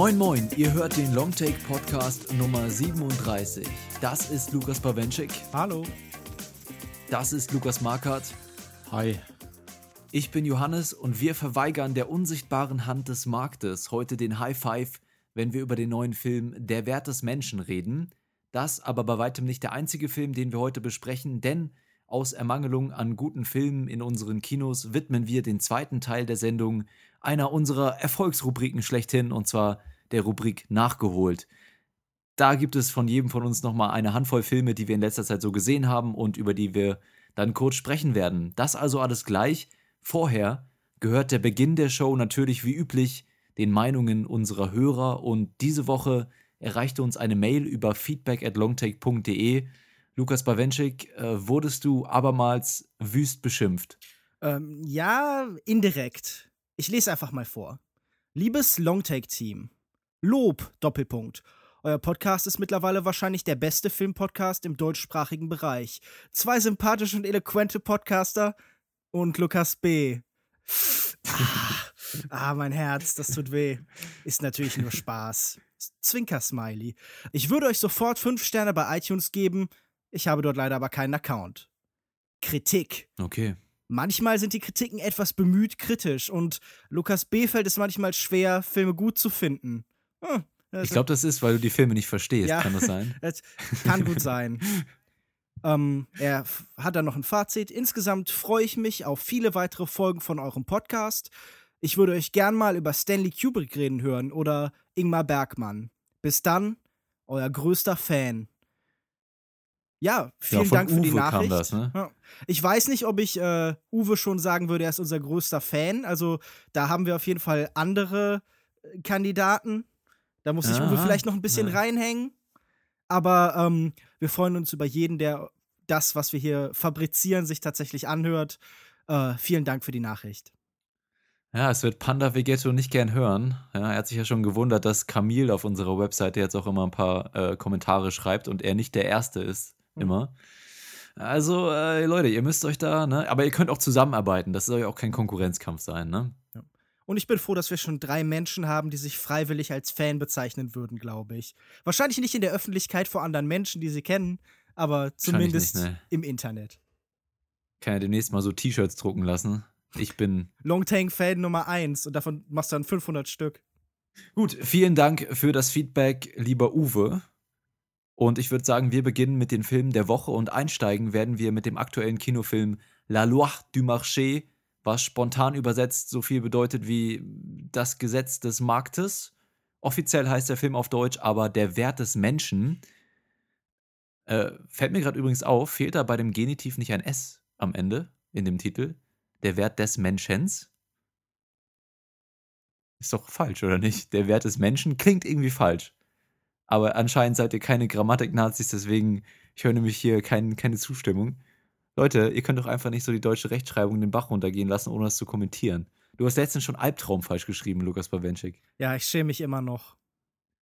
Moin Moin, ihr hört den Longtake Podcast Nummer 37. Das ist Lukas Bawenschik. Hallo. Das ist Lukas Markert. Hi. Ich bin Johannes und wir verweigern der unsichtbaren Hand des Marktes heute den High Five, wenn wir über den neuen Film Der Wert des Menschen reden. Das aber bei weitem nicht der einzige Film, den wir heute besprechen, denn aus Ermangelung an guten Filmen in unseren Kinos widmen wir den zweiten Teil der Sendung einer unserer Erfolgsrubriken schlechthin, und zwar der Rubrik Nachgeholt. Da gibt es von jedem von uns nochmal eine Handvoll Filme, die wir in letzter Zeit so gesehen haben und über die wir dann kurz sprechen werden. Das also alles gleich. Vorher gehört der Beginn der Show natürlich wie üblich den Meinungen unserer Hörer und diese Woche erreichte uns eine Mail über feedback at longtake.de. Lukas Bawenschik, äh, wurdest du abermals wüst beschimpft? Ähm, ja, indirekt. Ich lese einfach mal vor. Liebes Longtake-Team, Lob, Doppelpunkt. Euer Podcast ist mittlerweile wahrscheinlich der beste Filmpodcast im deutschsprachigen Bereich. Zwei sympathische und eloquente Podcaster und Lukas B. Ah, ah, mein Herz, das tut weh. Ist natürlich nur Spaß. Zwinker-Smiley. Ich würde euch sofort fünf Sterne bei iTunes geben. Ich habe dort leider aber keinen Account. Kritik. Okay. Manchmal sind die Kritiken etwas bemüht kritisch und Lukas B. fällt es manchmal schwer, Filme gut zu finden. Hm, ich glaube, das ist, weil du die Filme nicht verstehst. Ja, kann das sein? das kann gut sein. ähm, er hat dann noch ein Fazit. Insgesamt freue ich mich auf viele weitere Folgen von eurem Podcast. Ich würde euch gern mal über Stanley Kubrick reden hören oder Ingmar Bergmann. Bis dann, euer größter Fan. Ja, vielen ja, Dank für Uwe die Nachricht. Das, ne? Ich weiß nicht, ob ich äh, Uwe schon sagen würde, er ist unser größter Fan. Also da haben wir auf jeden Fall andere äh, Kandidaten. Da muss sich Uwe vielleicht noch ein bisschen ja. reinhängen. Aber ähm, wir freuen uns über jeden, der das, was wir hier fabrizieren, sich tatsächlich anhört. Äh, vielen Dank für die Nachricht. Ja, es wird Panda Vegetto nicht gern hören. Ja, er hat sich ja schon gewundert, dass Camille auf unserer Webseite jetzt auch immer ein paar äh, Kommentare schreibt und er nicht der Erste ist. Mhm. Immer. Also, äh, Leute, ihr müsst euch da, ne? Aber ihr könnt auch zusammenarbeiten. Das soll ja auch kein Konkurrenzkampf sein, ne? Ja. Und ich bin froh, dass wir schon drei Menschen haben, die sich freiwillig als Fan bezeichnen würden, glaube ich. Wahrscheinlich nicht in der Öffentlichkeit vor anderen Menschen, die sie kennen, aber zumindest nicht, ne? im Internet. Kann ja demnächst mal so T-Shirts drucken lassen. Ich bin Longtang-Fan Nummer 1 und davon machst du dann 500 Stück. Gut, vielen Dank für das Feedback, lieber Uwe. Und ich würde sagen, wir beginnen mit den Filmen der Woche und einsteigen werden wir mit dem aktuellen Kinofilm La Loi du Marché, was spontan übersetzt so viel bedeutet wie das Gesetz des Marktes. Offiziell heißt der Film auf Deutsch aber Der Wert des Menschen. Äh, fällt mir gerade übrigens auf, fehlt da bei dem Genitiv nicht ein S am Ende in dem Titel? Der Wert des Menschens. Ist doch falsch, oder nicht? Der Wert des Menschen klingt irgendwie falsch. Aber anscheinend seid ihr keine Grammatik-Nazis, deswegen ich höre nämlich hier kein, keine Zustimmung. Leute, ihr könnt doch einfach nicht so die deutsche Rechtschreibung den Bach runtergehen lassen, ohne das zu kommentieren. Du hast letztens schon Albtraum falsch geschrieben, Lukas Bawenschik. Ja, ich schäme mich immer noch.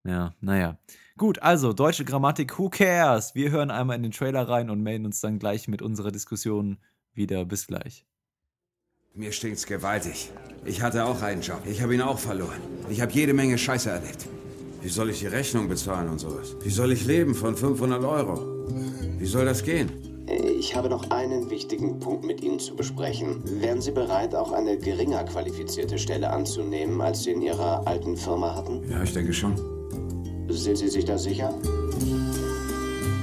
Ja, naja. Gut, also deutsche Grammatik, who cares? Wir hören einmal in den Trailer rein und melden uns dann gleich mit unserer Diskussion wieder. Bis gleich. Mir stinkt's gewaltig. Ich hatte auch einen Job. Ich habe ihn auch verloren. Ich habe jede Menge Scheiße erlebt. Wie soll ich die Rechnung bezahlen und sowas? Wie soll ich leben von 500 Euro? Wie soll das gehen? Ich habe noch einen wichtigen Punkt mit Ihnen zu besprechen. Wären Sie bereit, auch eine geringer qualifizierte Stelle anzunehmen, als Sie in Ihrer alten Firma hatten? Ja, ich denke schon. Sind Sie sich da sicher?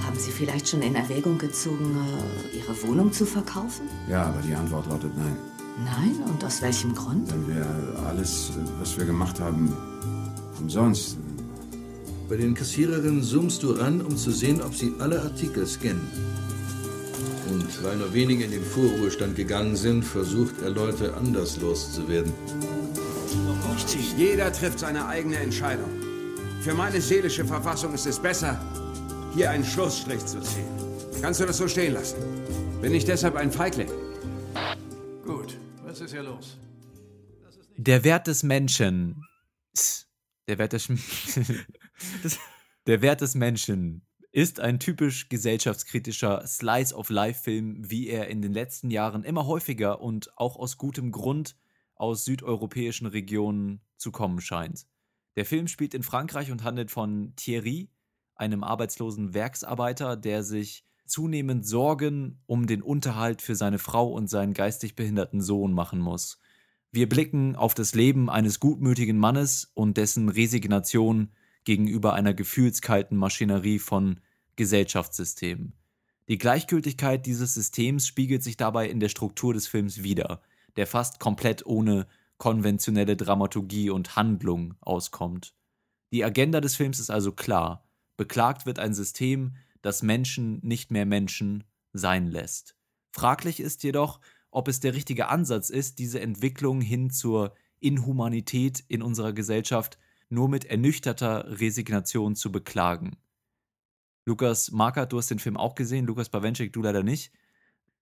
Haben Sie vielleicht schon in Erwägung gezogen, äh, Ihre Wohnung zu verkaufen? Ja, aber die Antwort lautet nein. Nein? Und aus welchem Grund? Wenn wir alles, was wir gemacht haben, umsonst. Bei den Kassiererinnen zoomst du ran, um zu sehen, ob sie alle Artikel scannen. Und weil nur wenige in den Vorruhestand gegangen sind, versucht er Leute anders loszuwerden. Jeder trifft seine eigene Entscheidung. Für meine seelische Verfassung ist es besser, hier einen Schlussstrich zu ziehen. Kannst du das so stehen lassen? Bin ich deshalb ein Feigling? Was ist hier los? Der Wert des Menschen. Der Wert des, der Wert des Menschen ist ein typisch gesellschaftskritischer Slice-of-Life-Film, wie er in den letzten Jahren immer häufiger und auch aus gutem Grund aus südeuropäischen Regionen zu kommen scheint. Der Film spielt in Frankreich und handelt von Thierry, einem arbeitslosen Werksarbeiter, der sich zunehmend Sorgen um den Unterhalt für seine Frau und seinen geistig behinderten Sohn machen muss. Wir blicken auf das Leben eines gutmütigen Mannes und dessen Resignation gegenüber einer gefühlskalten Maschinerie von Gesellschaftssystemen. Die Gleichgültigkeit dieses Systems spiegelt sich dabei in der Struktur des Films wider, der fast komplett ohne konventionelle Dramaturgie und Handlung auskommt. Die Agenda des Films ist also klar. Beklagt wird ein System, das Menschen nicht mehr Menschen sein lässt. Fraglich ist jedoch, ob es der richtige Ansatz ist, diese Entwicklung hin zur Inhumanität in unserer Gesellschaft nur mit ernüchterter Resignation zu beklagen. Lukas Markert, du hast den Film auch gesehen, Lukas Bawenschik, du leider nicht.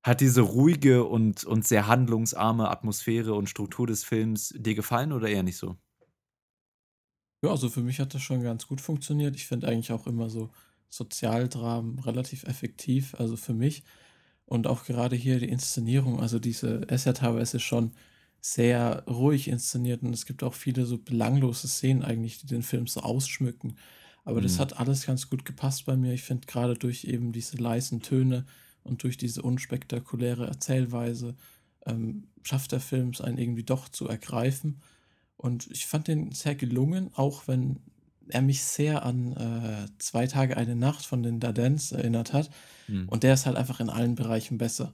Hat diese ruhige und, und sehr handlungsarme Atmosphäre und Struktur des Films dir gefallen oder eher nicht so? Ja, also für mich hat das schon ganz gut funktioniert. Ich finde eigentlich auch immer so Sozialdramen relativ effektiv, also für mich. Und auch gerade hier die Inszenierung, also diese ist ja teilweise schon sehr ruhig inszeniert und es gibt auch viele so belanglose Szenen eigentlich, die den Film so ausschmücken. Aber mhm. das hat alles ganz gut gepasst bei mir. Ich finde gerade durch eben diese leisen Töne und durch diese unspektakuläre Erzählweise ähm, schafft der Film es einen irgendwie doch zu ergreifen. Und ich fand den sehr gelungen, auch wenn er mich sehr an äh, Zwei Tage, eine Nacht von den Dardens erinnert hat. Mhm. Und der ist halt einfach in allen Bereichen besser.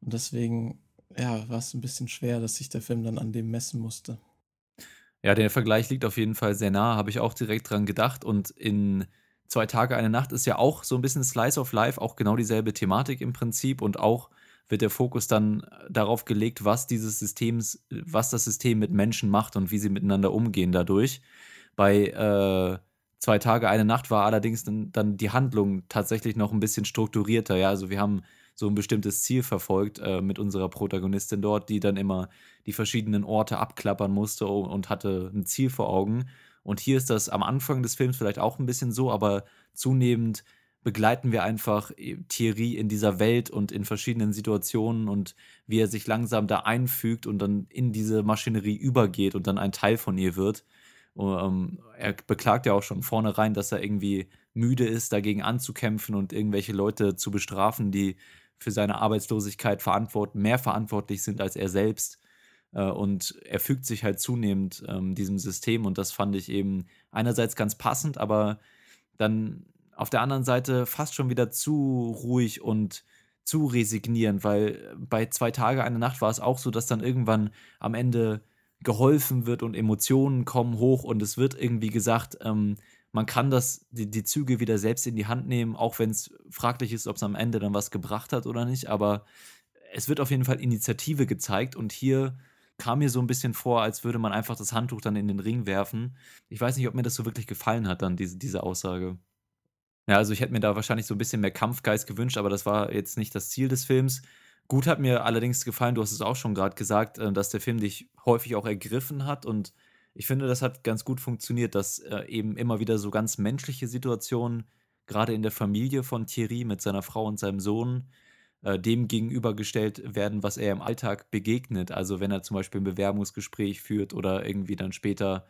Und deswegen ja, war es ein bisschen schwer, dass sich der Film dann an dem messen musste. Ja, der Vergleich liegt auf jeden Fall sehr nah, habe ich auch direkt dran gedacht. Und in Zwei Tage, eine Nacht ist ja auch so ein bisschen Slice of Life, auch genau dieselbe Thematik im Prinzip und auch wird der Fokus dann darauf gelegt, was dieses Systems, was das System mit Menschen macht und wie sie miteinander umgehen dadurch. Bei äh, Zwei Tage, eine Nacht war allerdings dann, dann die Handlung tatsächlich noch ein bisschen strukturierter. Ja, also wir haben so ein bestimmtes Ziel verfolgt äh, mit unserer Protagonistin dort, die dann immer die verschiedenen Orte abklappern musste und hatte ein Ziel vor Augen. Und hier ist das am Anfang des Films vielleicht auch ein bisschen so, aber zunehmend begleiten wir einfach äh, Thierry in dieser Welt und in verschiedenen Situationen und wie er sich langsam da einfügt und dann in diese Maschinerie übergeht und dann ein Teil von ihr wird. Und, ähm, er beklagt ja auch schon vornherein, dass er irgendwie müde ist, dagegen anzukämpfen und irgendwelche Leute zu bestrafen, die für seine Arbeitslosigkeit verantwort mehr verantwortlich sind als er selbst. Äh, und er fügt sich halt zunehmend ähm, diesem System und das fand ich eben einerseits ganz passend, aber dann auf der anderen Seite fast schon wieder zu ruhig und zu resignierend, weil bei zwei Tage, eine Nacht war es auch so, dass dann irgendwann am Ende geholfen wird und Emotionen kommen hoch und es wird irgendwie gesagt, ähm, man kann das, die, die Züge wieder selbst in die Hand nehmen, auch wenn es fraglich ist, ob es am Ende dann was gebracht hat oder nicht. Aber es wird auf jeden Fall Initiative gezeigt und hier kam mir so ein bisschen vor, als würde man einfach das Handtuch dann in den Ring werfen. Ich weiß nicht, ob mir das so wirklich gefallen hat, dann diese, diese Aussage. Ja, also ich hätte mir da wahrscheinlich so ein bisschen mehr Kampfgeist gewünscht, aber das war jetzt nicht das Ziel des Films. Gut hat mir allerdings gefallen, du hast es auch schon gerade gesagt, äh, dass der Film dich häufig auch ergriffen hat und ich finde, das hat ganz gut funktioniert, dass äh, eben immer wieder so ganz menschliche Situationen, gerade in der Familie von Thierry mit seiner Frau und seinem Sohn, äh, dem gegenübergestellt werden, was er im Alltag begegnet. Also wenn er zum Beispiel ein Bewerbungsgespräch führt oder irgendwie dann später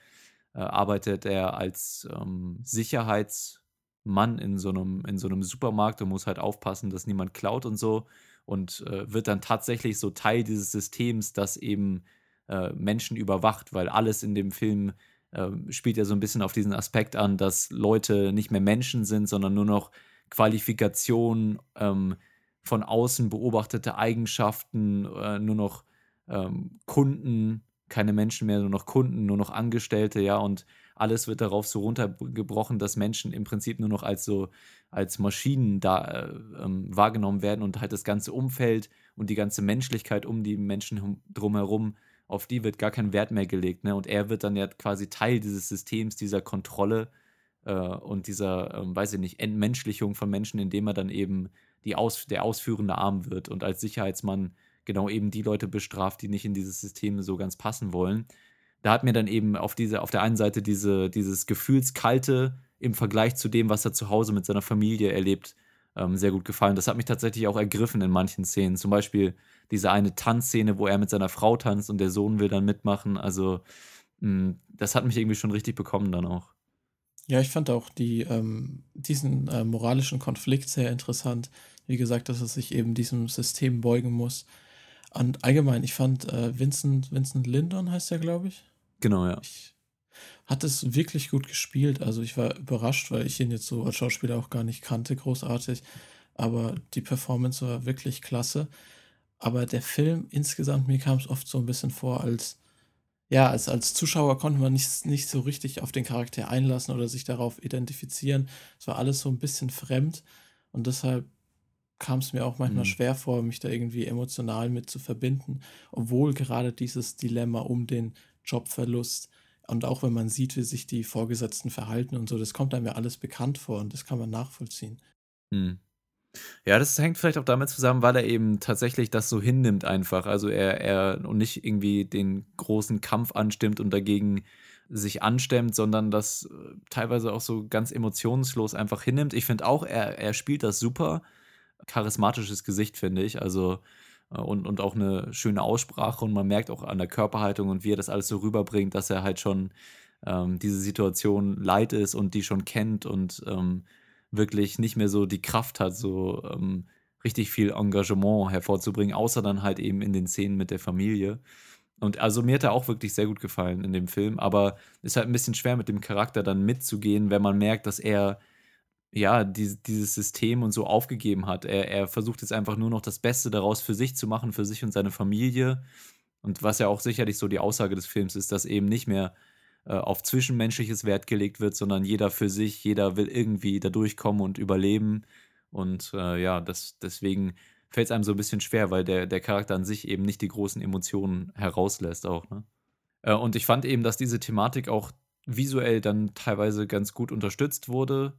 arbeitet er als ähm, Sicherheitsmann in so, einem, in so einem Supermarkt und muss halt aufpassen, dass niemand klaut und so und äh, wird dann tatsächlich so Teil dieses Systems, das eben äh, Menschen überwacht, weil alles in dem Film äh, spielt ja so ein bisschen auf diesen Aspekt an, dass Leute nicht mehr Menschen sind, sondern nur noch Qualifikationen, ähm, von außen beobachtete Eigenschaften, äh, nur noch ähm, Kunden, keine Menschen mehr, nur noch Kunden, nur noch Angestellte, ja, und alles wird darauf so runtergebrochen, dass Menschen im Prinzip nur noch als so als Maschinen da äh, ähm, wahrgenommen werden und halt das ganze Umfeld und die ganze Menschlichkeit um die Menschen drumherum auf die wird gar kein Wert mehr gelegt. Ne? Und er wird dann ja quasi Teil dieses Systems, dieser Kontrolle äh, und dieser, ähm, weiß ich nicht, Entmenschlichung von Menschen, indem er dann eben die Aus der ausführende Arm wird und als Sicherheitsmann genau eben die Leute bestraft, die nicht in dieses System so ganz passen wollen. Da hat mir dann eben auf, diese, auf der einen Seite diese, dieses gefühlskalte im Vergleich zu dem, was er zu Hause mit seiner Familie erlebt, ähm, sehr gut gefallen. Das hat mich tatsächlich auch ergriffen in manchen Szenen. Zum Beispiel diese eine Tanzszene, wo er mit seiner Frau tanzt und der Sohn will dann mitmachen. Also, mh, hm, das hat mich irgendwie schon richtig bekommen dann auch. Ja, ich fand auch die, ähm, diesen äh, moralischen Konflikt sehr interessant. Wie gesagt, dass er sich eben diesem System beugen muss. Und allgemein, ich fand äh, Vincent, Vincent Lindon heißt er, glaube ich. Genau, ja. Ich hat es wirklich gut gespielt. Also ich war überrascht, weil ich ihn jetzt so als Schauspieler auch gar nicht kannte, großartig. Aber die Performance war wirklich klasse. Aber der Film insgesamt, mir kam es oft so ein bisschen vor, als ja, als, als Zuschauer konnte man nicht, nicht so richtig auf den Charakter einlassen oder sich darauf identifizieren. Es war alles so ein bisschen fremd und deshalb kam es mir auch manchmal mhm. schwer vor, mich da irgendwie emotional mit zu verbinden, obwohl gerade dieses Dilemma um den Jobverlust und auch wenn man sieht, wie sich die Vorgesetzten verhalten und so, das kommt einem ja alles bekannt vor und das kann man nachvollziehen. Mhm. Ja, das hängt vielleicht auch damit zusammen, weil er eben tatsächlich das so hinnimmt einfach. Also er, er und nicht irgendwie den großen Kampf anstimmt und dagegen sich anstemmt, sondern das äh, teilweise auch so ganz emotionslos einfach hinnimmt. Ich finde auch, er, er spielt das super. Charismatisches Gesicht, finde ich. Also und, und auch eine schöne Aussprache und man merkt auch an der Körperhaltung und wie er das alles so rüberbringt, dass er halt schon ähm, diese Situation leid ist und die schon kennt und ähm, wirklich nicht mehr so die Kraft hat, so ähm, richtig viel Engagement hervorzubringen, außer dann halt eben in den Szenen mit der Familie. Und also mir hat er auch wirklich sehr gut gefallen in dem Film, aber es ist halt ein bisschen schwer mit dem Charakter dann mitzugehen, wenn man merkt, dass er ja die, dieses System und so aufgegeben hat. Er, er versucht jetzt einfach nur noch das Beste daraus für sich zu machen, für sich und seine Familie. Und was ja auch sicherlich so die Aussage des Films ist, dass eben nicht mehr äh, auf zwischenmenschliches Wert gelegt wird, sondern jeder für sich, jeder will irgendwie da durchkommen und überleben. Und äh, ja, das, deswegen fällt es einem so ein bisschen schwer, weil der, der Charakter an sich eben nicht die großen Emotionen herauslässt auch. Ne? Äh, und ich fand eben, dass diese Thematik auch visuell dann teilweise ganz gut unterstützt wurde.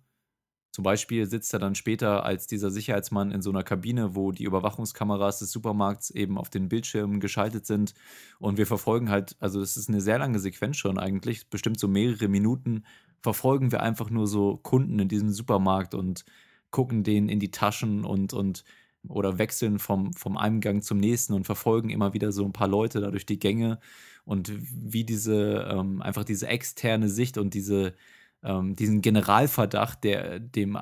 Zum Beispiel sitzt er dann später als dieser Sicherheitsmann in so einer Kabine, wo die Überwachungskameras des Supermarkts eben auf den Bildschirmen geschaltet sind. Und wir verfolgen halt, also es ist eine sehr lange Sequenz schon eigentlich, bestimmt so mehrere Minuten, verfolgen wir einfach nur so Kunden in diesem Supermarkt und gucken denen in die Taschen und, und oder wechseln vom, vom einen Gang zum nächsten und verfolgen immer wieder so ein paar Leute da durch die Gänge und wie diese, ähm, einfach diese externe Sicht und diese, ähm, diesen Generalverdacht, der, dem äh,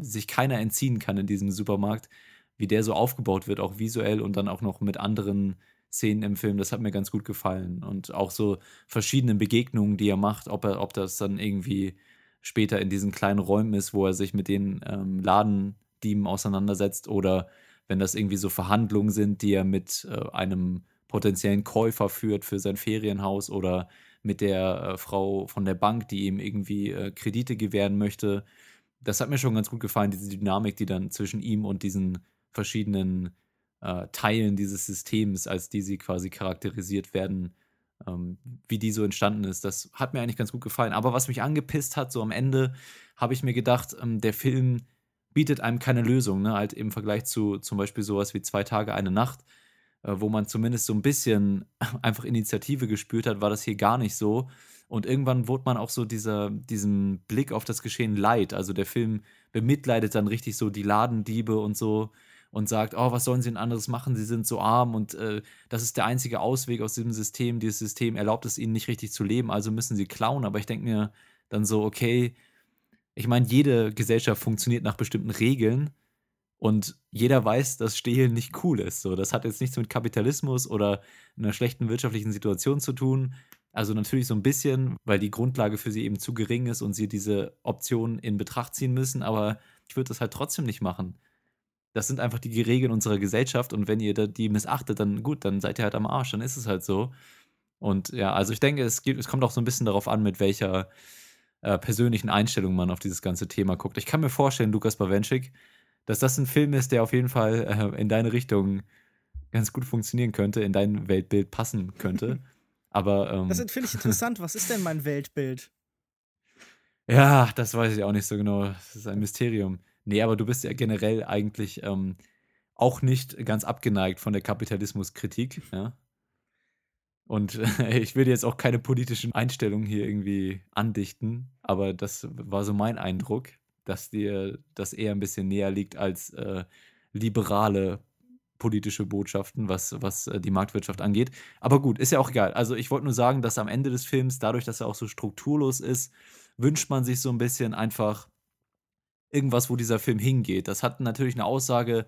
sich keiner entziehen kann in diesem Supermarkt, wie der so aufgebaut wird, auch visuell und dann auch noch mit anderen Szenen im Film, das hat mir ganz gut gefallen. Und auch so verschiedene Begegnungen, die er macht, ob, er, ob das dann irgendwie später in diesen kleinen Räumen ist, wo er sich mit den ähm, Ladendieben auseinandersetzt oder wenn das irgendwie so Verhandlungen sind, die er mit äh, einem potenziellen Käufer führt für sein Ferienhaus oder mit der äh, Frau von der Bank, die ihm irgendwie äh, Kredite gewähren möchte. Das hat mir schon ganz gut gefallen, diese Dynamik, die dann zwischen ihm und diesen verschiedenen äh, Teilen dieses Systems, als die sie quasi charakterisiert werden, ähm, wie die so entstanden ist. Das hat mir eigentlich ganz gut gefallen. Aber was mich angepisst hat, so am Ende, habe ich mir gedacht, ähm, der Film bietet einem keine Lösung, ne? Halt im Vergleich zu zum Beispiel sowas wie zwei Tage, eine Nacht wo man zumindest so ein bisschen einfach Initiative gespürt hat, war das hier gar nicht so. Und irgendwann wurde man auch so dieser, diesem Blick auf das Geschehen leid. Also der Film bemitleidet dann richtig so die Ladendiebe und so und sagt, oh, was sollen sie denn anderes machen? Sie sind so arm und äh, das ist der einzige Ausweg aus diesem System. Dieses System erlaubt es ihnen nicht richtig zu leben, also müssen sie klauen. Aber ich denke mir dann so, okay, ich meine, jede Gesellschaft funktioniert nach bestimmten Regeln und jeder weiß, dass Stehlen nicht cool ist. So, das hat jetzt nichts mit Kapitalismus oder einer schlechten wirtschaftlichen Situation zu tun. Also natürlich so ein bisschen, weil die Grundlage für sie eben zu gering ist und sie diese Option in Betracht ziehen müssen. Aber ich würde das halt trotzdem nicht machen. Das sind einfach die Regeln unserer Gesellschaft und wenn ihr die missachtet, dann gut, dann seid ihr halt am Arsch, dann ist es halt so. Und ja, also ich denke, es, gibt, es kommt auch so ein bisschen darauf an, mit welcher äh, persönlichen Einstellung man auf dieses ganze Thema guckt. Ich kann mir vorstellen, Lukas Bawenschik, dass das ein Film ist, der auf jeden Fall äh, in deine Richtung ganz gut funktionieren könnte, in dein Weltbild passen könnte. Aber. Ähm, das finde ich interessant. Was ist denn mein Weltbild? Ja, das weiß ich auch nicht so genau. Das ist ein Mysterium. Nee, aber du bist ja generell eigentlich ähm, auch nicht ganz abgeneigt von der Kapitalismuskritik, ja? Und ich will jetzt auch keine politischen Einstellungen hier irgendwie andichten, aber das war so mein Eindruck, dass dir das eher ein bisschen näher liegt als äh, liberale politische Botschaften, was, was äh, die Marktwirtschaft angeht. Aber gut, ist ja auch egal. Also ich wollte nur sagen, dass am Ende des Films, dadurch, dass er auch so strukturlos ist, wünscht man sich so ein bisschen einfach irgendwas, wo dieser Film hingeht. Das hat natürlich eine Aussage,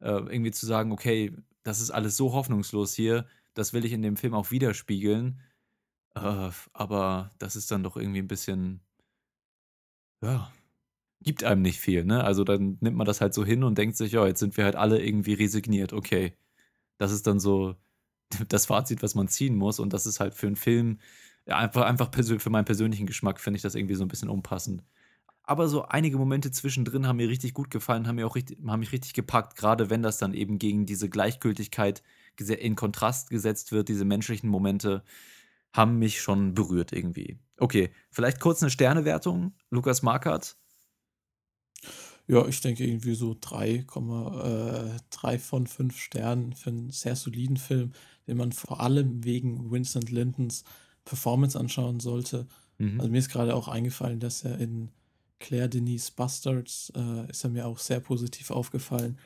äh, irgendwie zu sagen, okay, das ist alles so hoffnungslos hier, das will ich in dem Film auch widerspiegeln. Äh, aber das ist dann doch irgendwie ein bisschen, ja, gibt einem nicht viel, ne? Also dann nimmt man das halt so hin und denkt sich, ja, jetzt sind wir halt alle irgendwie resigniert, okay. Das ist dann so das Fazit, was man ziehen muss. Und das ist halt für einen Film, einfach, einfach für meinen persönlichen Geschmack finde ich das irgendwie so ein bisschen unpassend. Aber so einige Momente zwischendrin haben mir richtig gut gefallen, haben, mir auch richtig, haben mich richtig gepackt, gerade wenn das dann eben gegen diese Gleichgültigkeit in Kontrast gesetzt wird, diese menschlichen Momente haben mich schon berührt irgendwie. Okay, vielleicht kurz eine Sternewertung. Lukas Markert, ja, ich denke irgendwie so 3,3 äh, von 5 Sternen für einen sehr soliden Film, den man vor allem wegen Vincent Lintons Performance anschauen sollte. Mhm. Also mir ist gerade auch eingefallen, dass er in Claire Denise Bastards äh, ist er mir auch sehr positiv aufgefallen.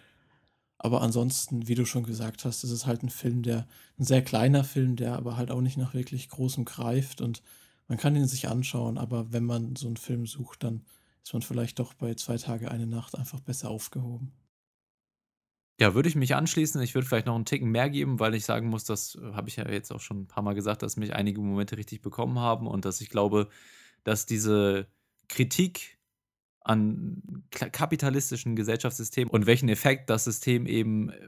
Aber ansonsten, wie du schon gesagt hast, ist es halt ein Film, der ein sehr kleiner Film, der aber halt auch nicht nach wirklich großem greift und man kann ihn sich anschauen, aber wenn man so einen Film sucht, dann ist man vielleicht doch bei zwei Tage, eine Nacht einfach besser aufgehoben. Ja, würde ich mich anschließen. Ich würde vielleicht noch einen Ticken mehr geben, weil ich sagen muss, das äh, habe ich ja jetzt auch schon ein paar Mal gesagt, dass mich einige Momente richtig bekommen haben und dass ich glaube, dass diese Kritik an kapitalistischen Gesellschaftssystemen und welchen Effekt das System eben, äh,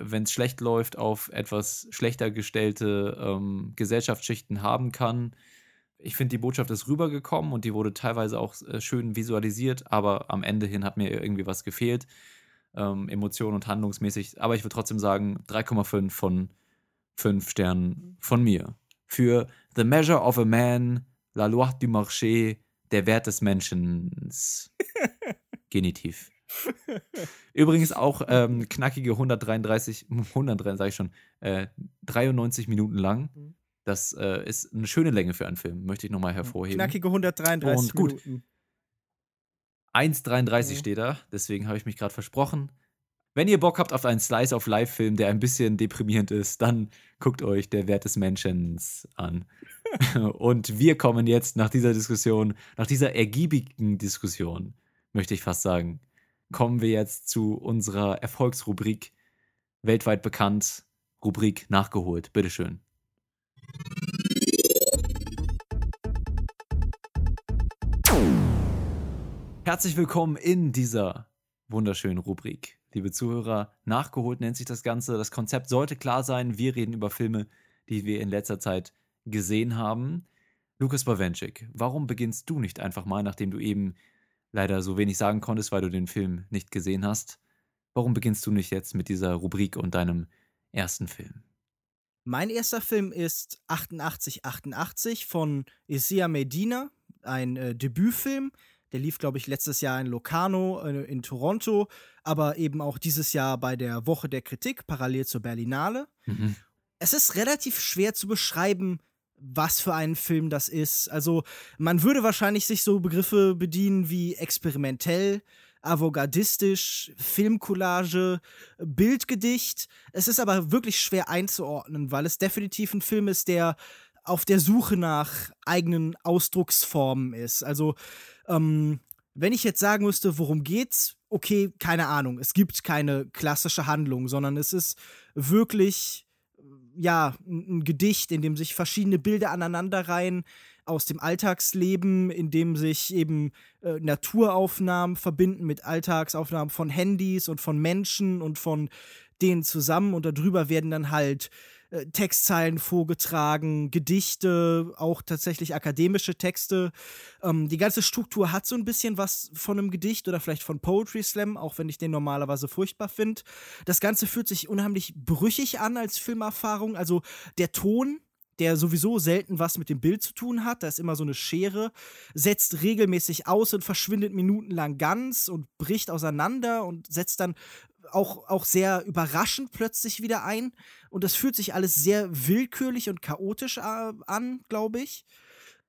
wenn es schlecht läuft, auf etwas schlechter gestellte ähm, Gesellschaftsschichten haben kann, ich finde, die Botschaft ist rübergekommen und die wurde teilweise auch äh, schön visualisiert, aber am Ende hin hat mir irgendwie was gefehlt, ähm, emotion- und handlungsmäßig. Aber ich würde trotzdem sagen, 3,5 von 5 Sternen von mir. Für The Measure of a Man, La Loi du Marché, der Wert des Menschen. Genitiv. Übrigens auch ähm, knackige 133, 133 sage ich schon, äh, 93 Minuten lang. Das äh, ist eine schöne Länge für einen Film, möchte ich nochmal hervorheben. Knackige 133 Und gut. Minuten. 1,33 mhm. steht da, deswegen habe ich mich gerade versprochen. Wenn ihr Bock habt auf einen Slice of Life-Film, der ein bisschen deprimierend ist, dann guckt euch Der Wert des Menschen an. Und wir kommen jetzt nach dieser Diskussion, nach dieser ergiebigen Diskussion, möchte ich fast sagen, kommen wir jetzt zu unserer Erfolgsrubrik, weltweit bekannt, Rubrik nachgeholt. Bitteschön. Herzlich willkommen in dieser wunderschönen Rubrik. Liebe Zuhörer, nachgeholt nennt sich das Ganze. Das Konzept sollte klar sein. Wir reden über Filme, die wir in letzter Zeit gesehen haben. Lukas Bawenschik, warum beginnst du nicht einfach mal, nachdem du eben leider so wenig sagen konntest, weil du den Film nicht gesehen hast? Warum beginnst du nicht jetzt mit dieser Rubrik und deinem ersten Film? Mein erster Film ist 8888 von Isia Medina, ein äh, Debütfilm. Der lief, glaube ich, letztes Jahr in Locarno äh, in Toronto, aber eben auch dieses Jahr bei der Woche der Kritik, parallel zur Berlinale. Mhm. Es ist relativ schwer zu beschreiben, was für ein Film das ist. Also, man würde wahrscheinlich sich so Begriffe bedienen wie experimentell, avantgardistisch, Filmcollage, Bildgedicht. Es ist aber wirklich schwer einzuordnen, weil es definitiv ein Film ist, der auf der Suche nach eigenen Ausdrucksformen ist. Also, ähm, wenn ich jetzt sagen müsste, worum geht's, okay, keine Ahnung. Es gibt keine klassische Handlung, sondern es ist wirklich ja, ein Gedicht, in dem sich verschiedene Bilder aneinanderreihen, aus dem Alltagsleben, in dem sich eben äh, Naturaufnahmen verbinden mit Alltagsaufnahmen von Handys und von Menschen und von denen zusammen und darüber werden dann halt äh, Textzeilen vorgetragen, Gedichte, auch tatsächlich akademische Texte. Ähm, die ganze Struktur hat so ein bisschen was von einem Gedicht oder vielleicht von Poetry Slam, auch wenn ich den normalerweise furchtbar finde. Das Ganze fühlt sich unheimlich brüchig an als Filmerfahrung. Also der Ton der sowieso selten was mit dem Bild zu tun hat, da ist immer so eine Schere, setzt regelmäßig aus und verschwindet minutenlang ganz und bricht auseinander und setzt dann auch, auch sehr überraschend plötzlich wieder ein. Und das fühlt sich alles sehr willkürlich und chaotisch äh, an, glaube ich.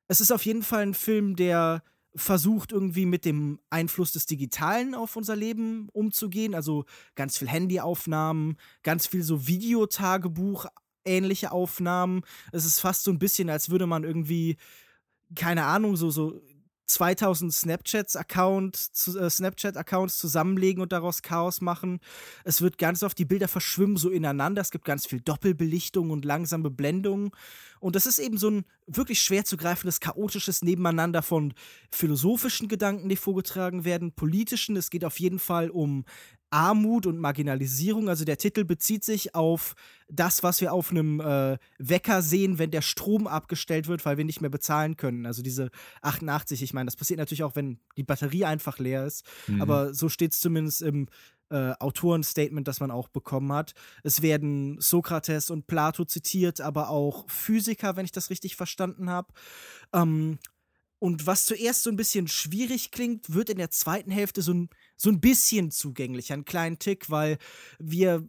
Es ist auf jeden Fall ein Film, der versucht irgendwie mit dem Einfluss des Digitalen auf unser Leben umzugehen. Also ganz viel Handyaufnahmen, ganz viel so Videotagebuch, ähnliche Aufnahmen. Es ist fast so ein bisschen, als würde man irgendwie, keine Ahnung, so, so 2000 Snapchats-Account, äh, Snapchat-Accounts zusammenlegen und daraus Chaos machen. Es wird ganz oft, die Bilder verschwimmen so ineinander. Es gibt ganz viel Doppelbelichtung und langsame Blendung. Und das ist eben so ein wirklich schwer zu greifendes, chaotisches Nebeneinander von philosophischen Gedanken, die vorgetragen werden, politischen. Es geht auf jeden Fall um Armut und Marginalisierung. Also der Titel bezieht sich auf das, was wir auf einem äh, Wecker sehen, wenn der Strom abgestellt wird, weil wir nicht mehr bezahlen können. Also diese 88, ich meine, das passiert natürlich auch, wenn die Batterie einfach leer ist. Mhm. Aber so steht es zumindest im äh, Autorenstatement, das man auch bekommen hat. Es werden Sokrates und Plato zitiert, aber auch Physiker, wenn ich das richtig verstanden habe. Ähm, und was zuerst so ein bisschen schwierig klingt, wird in der zweiten Hälfte so ein, so ein bisschen zugänglicher, einen kleinen Tick, weil wir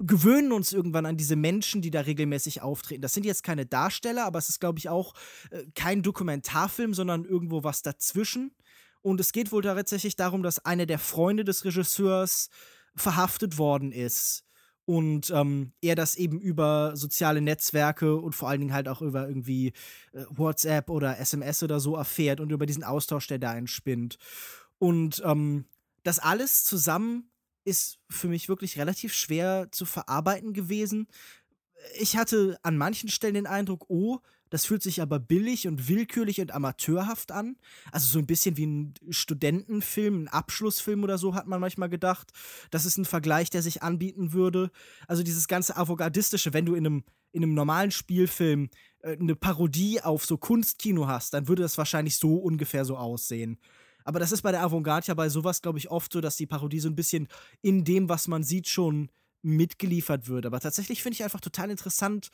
gewöhnen uns irgendwann an diese Menschen, die da regelmäßig auftreten. Das sind jetzt keine Darsteller, aber es ist, glaube ich, auch äh, kein Dokumentarfilm, sondern irgendwo was dazwischen. Und es geht wohl tatsächlich darum, dass einer der Freunde des Regisseurs verhaftet worden ist und ähm, er das eben über soziale Netzwerke und vor allen Dingen halt auch über irgendwie äh, WhatsApp oder SMS oder so erfährt und über diesen Austausch, der da entspinnt. Und ähm, das alles zusammen ist für mich wirklich relativ schwer zu verarbeiten gewesen. Ich hatte an manchen Stellen den Eindruck, oh, das fühlt sich aber billig und willkürlich und amateurhaft an. Also so ein bisschen wie ein Studentenfilm, ein Abschlussfilm oder so, hat man manchmal gedacht. Das ist ein Vergleich, der sich anbieten würde. Also dieses ganze Avantgardistische, wenn du in einem, in einem normalen Spielfilm äh, eine Parodie auf so Kunstkino hast, dann würde das wahrscheinlich so ungefähr so aussehen. Aber das ist bei der Avantgarde ja bei sowas, glaube ich, oft so, dass die Parodie so ein bisschen in dem, was man sieht, schon mitgeliefert wird. Aber tatsächlich finde ich einfach total interessant,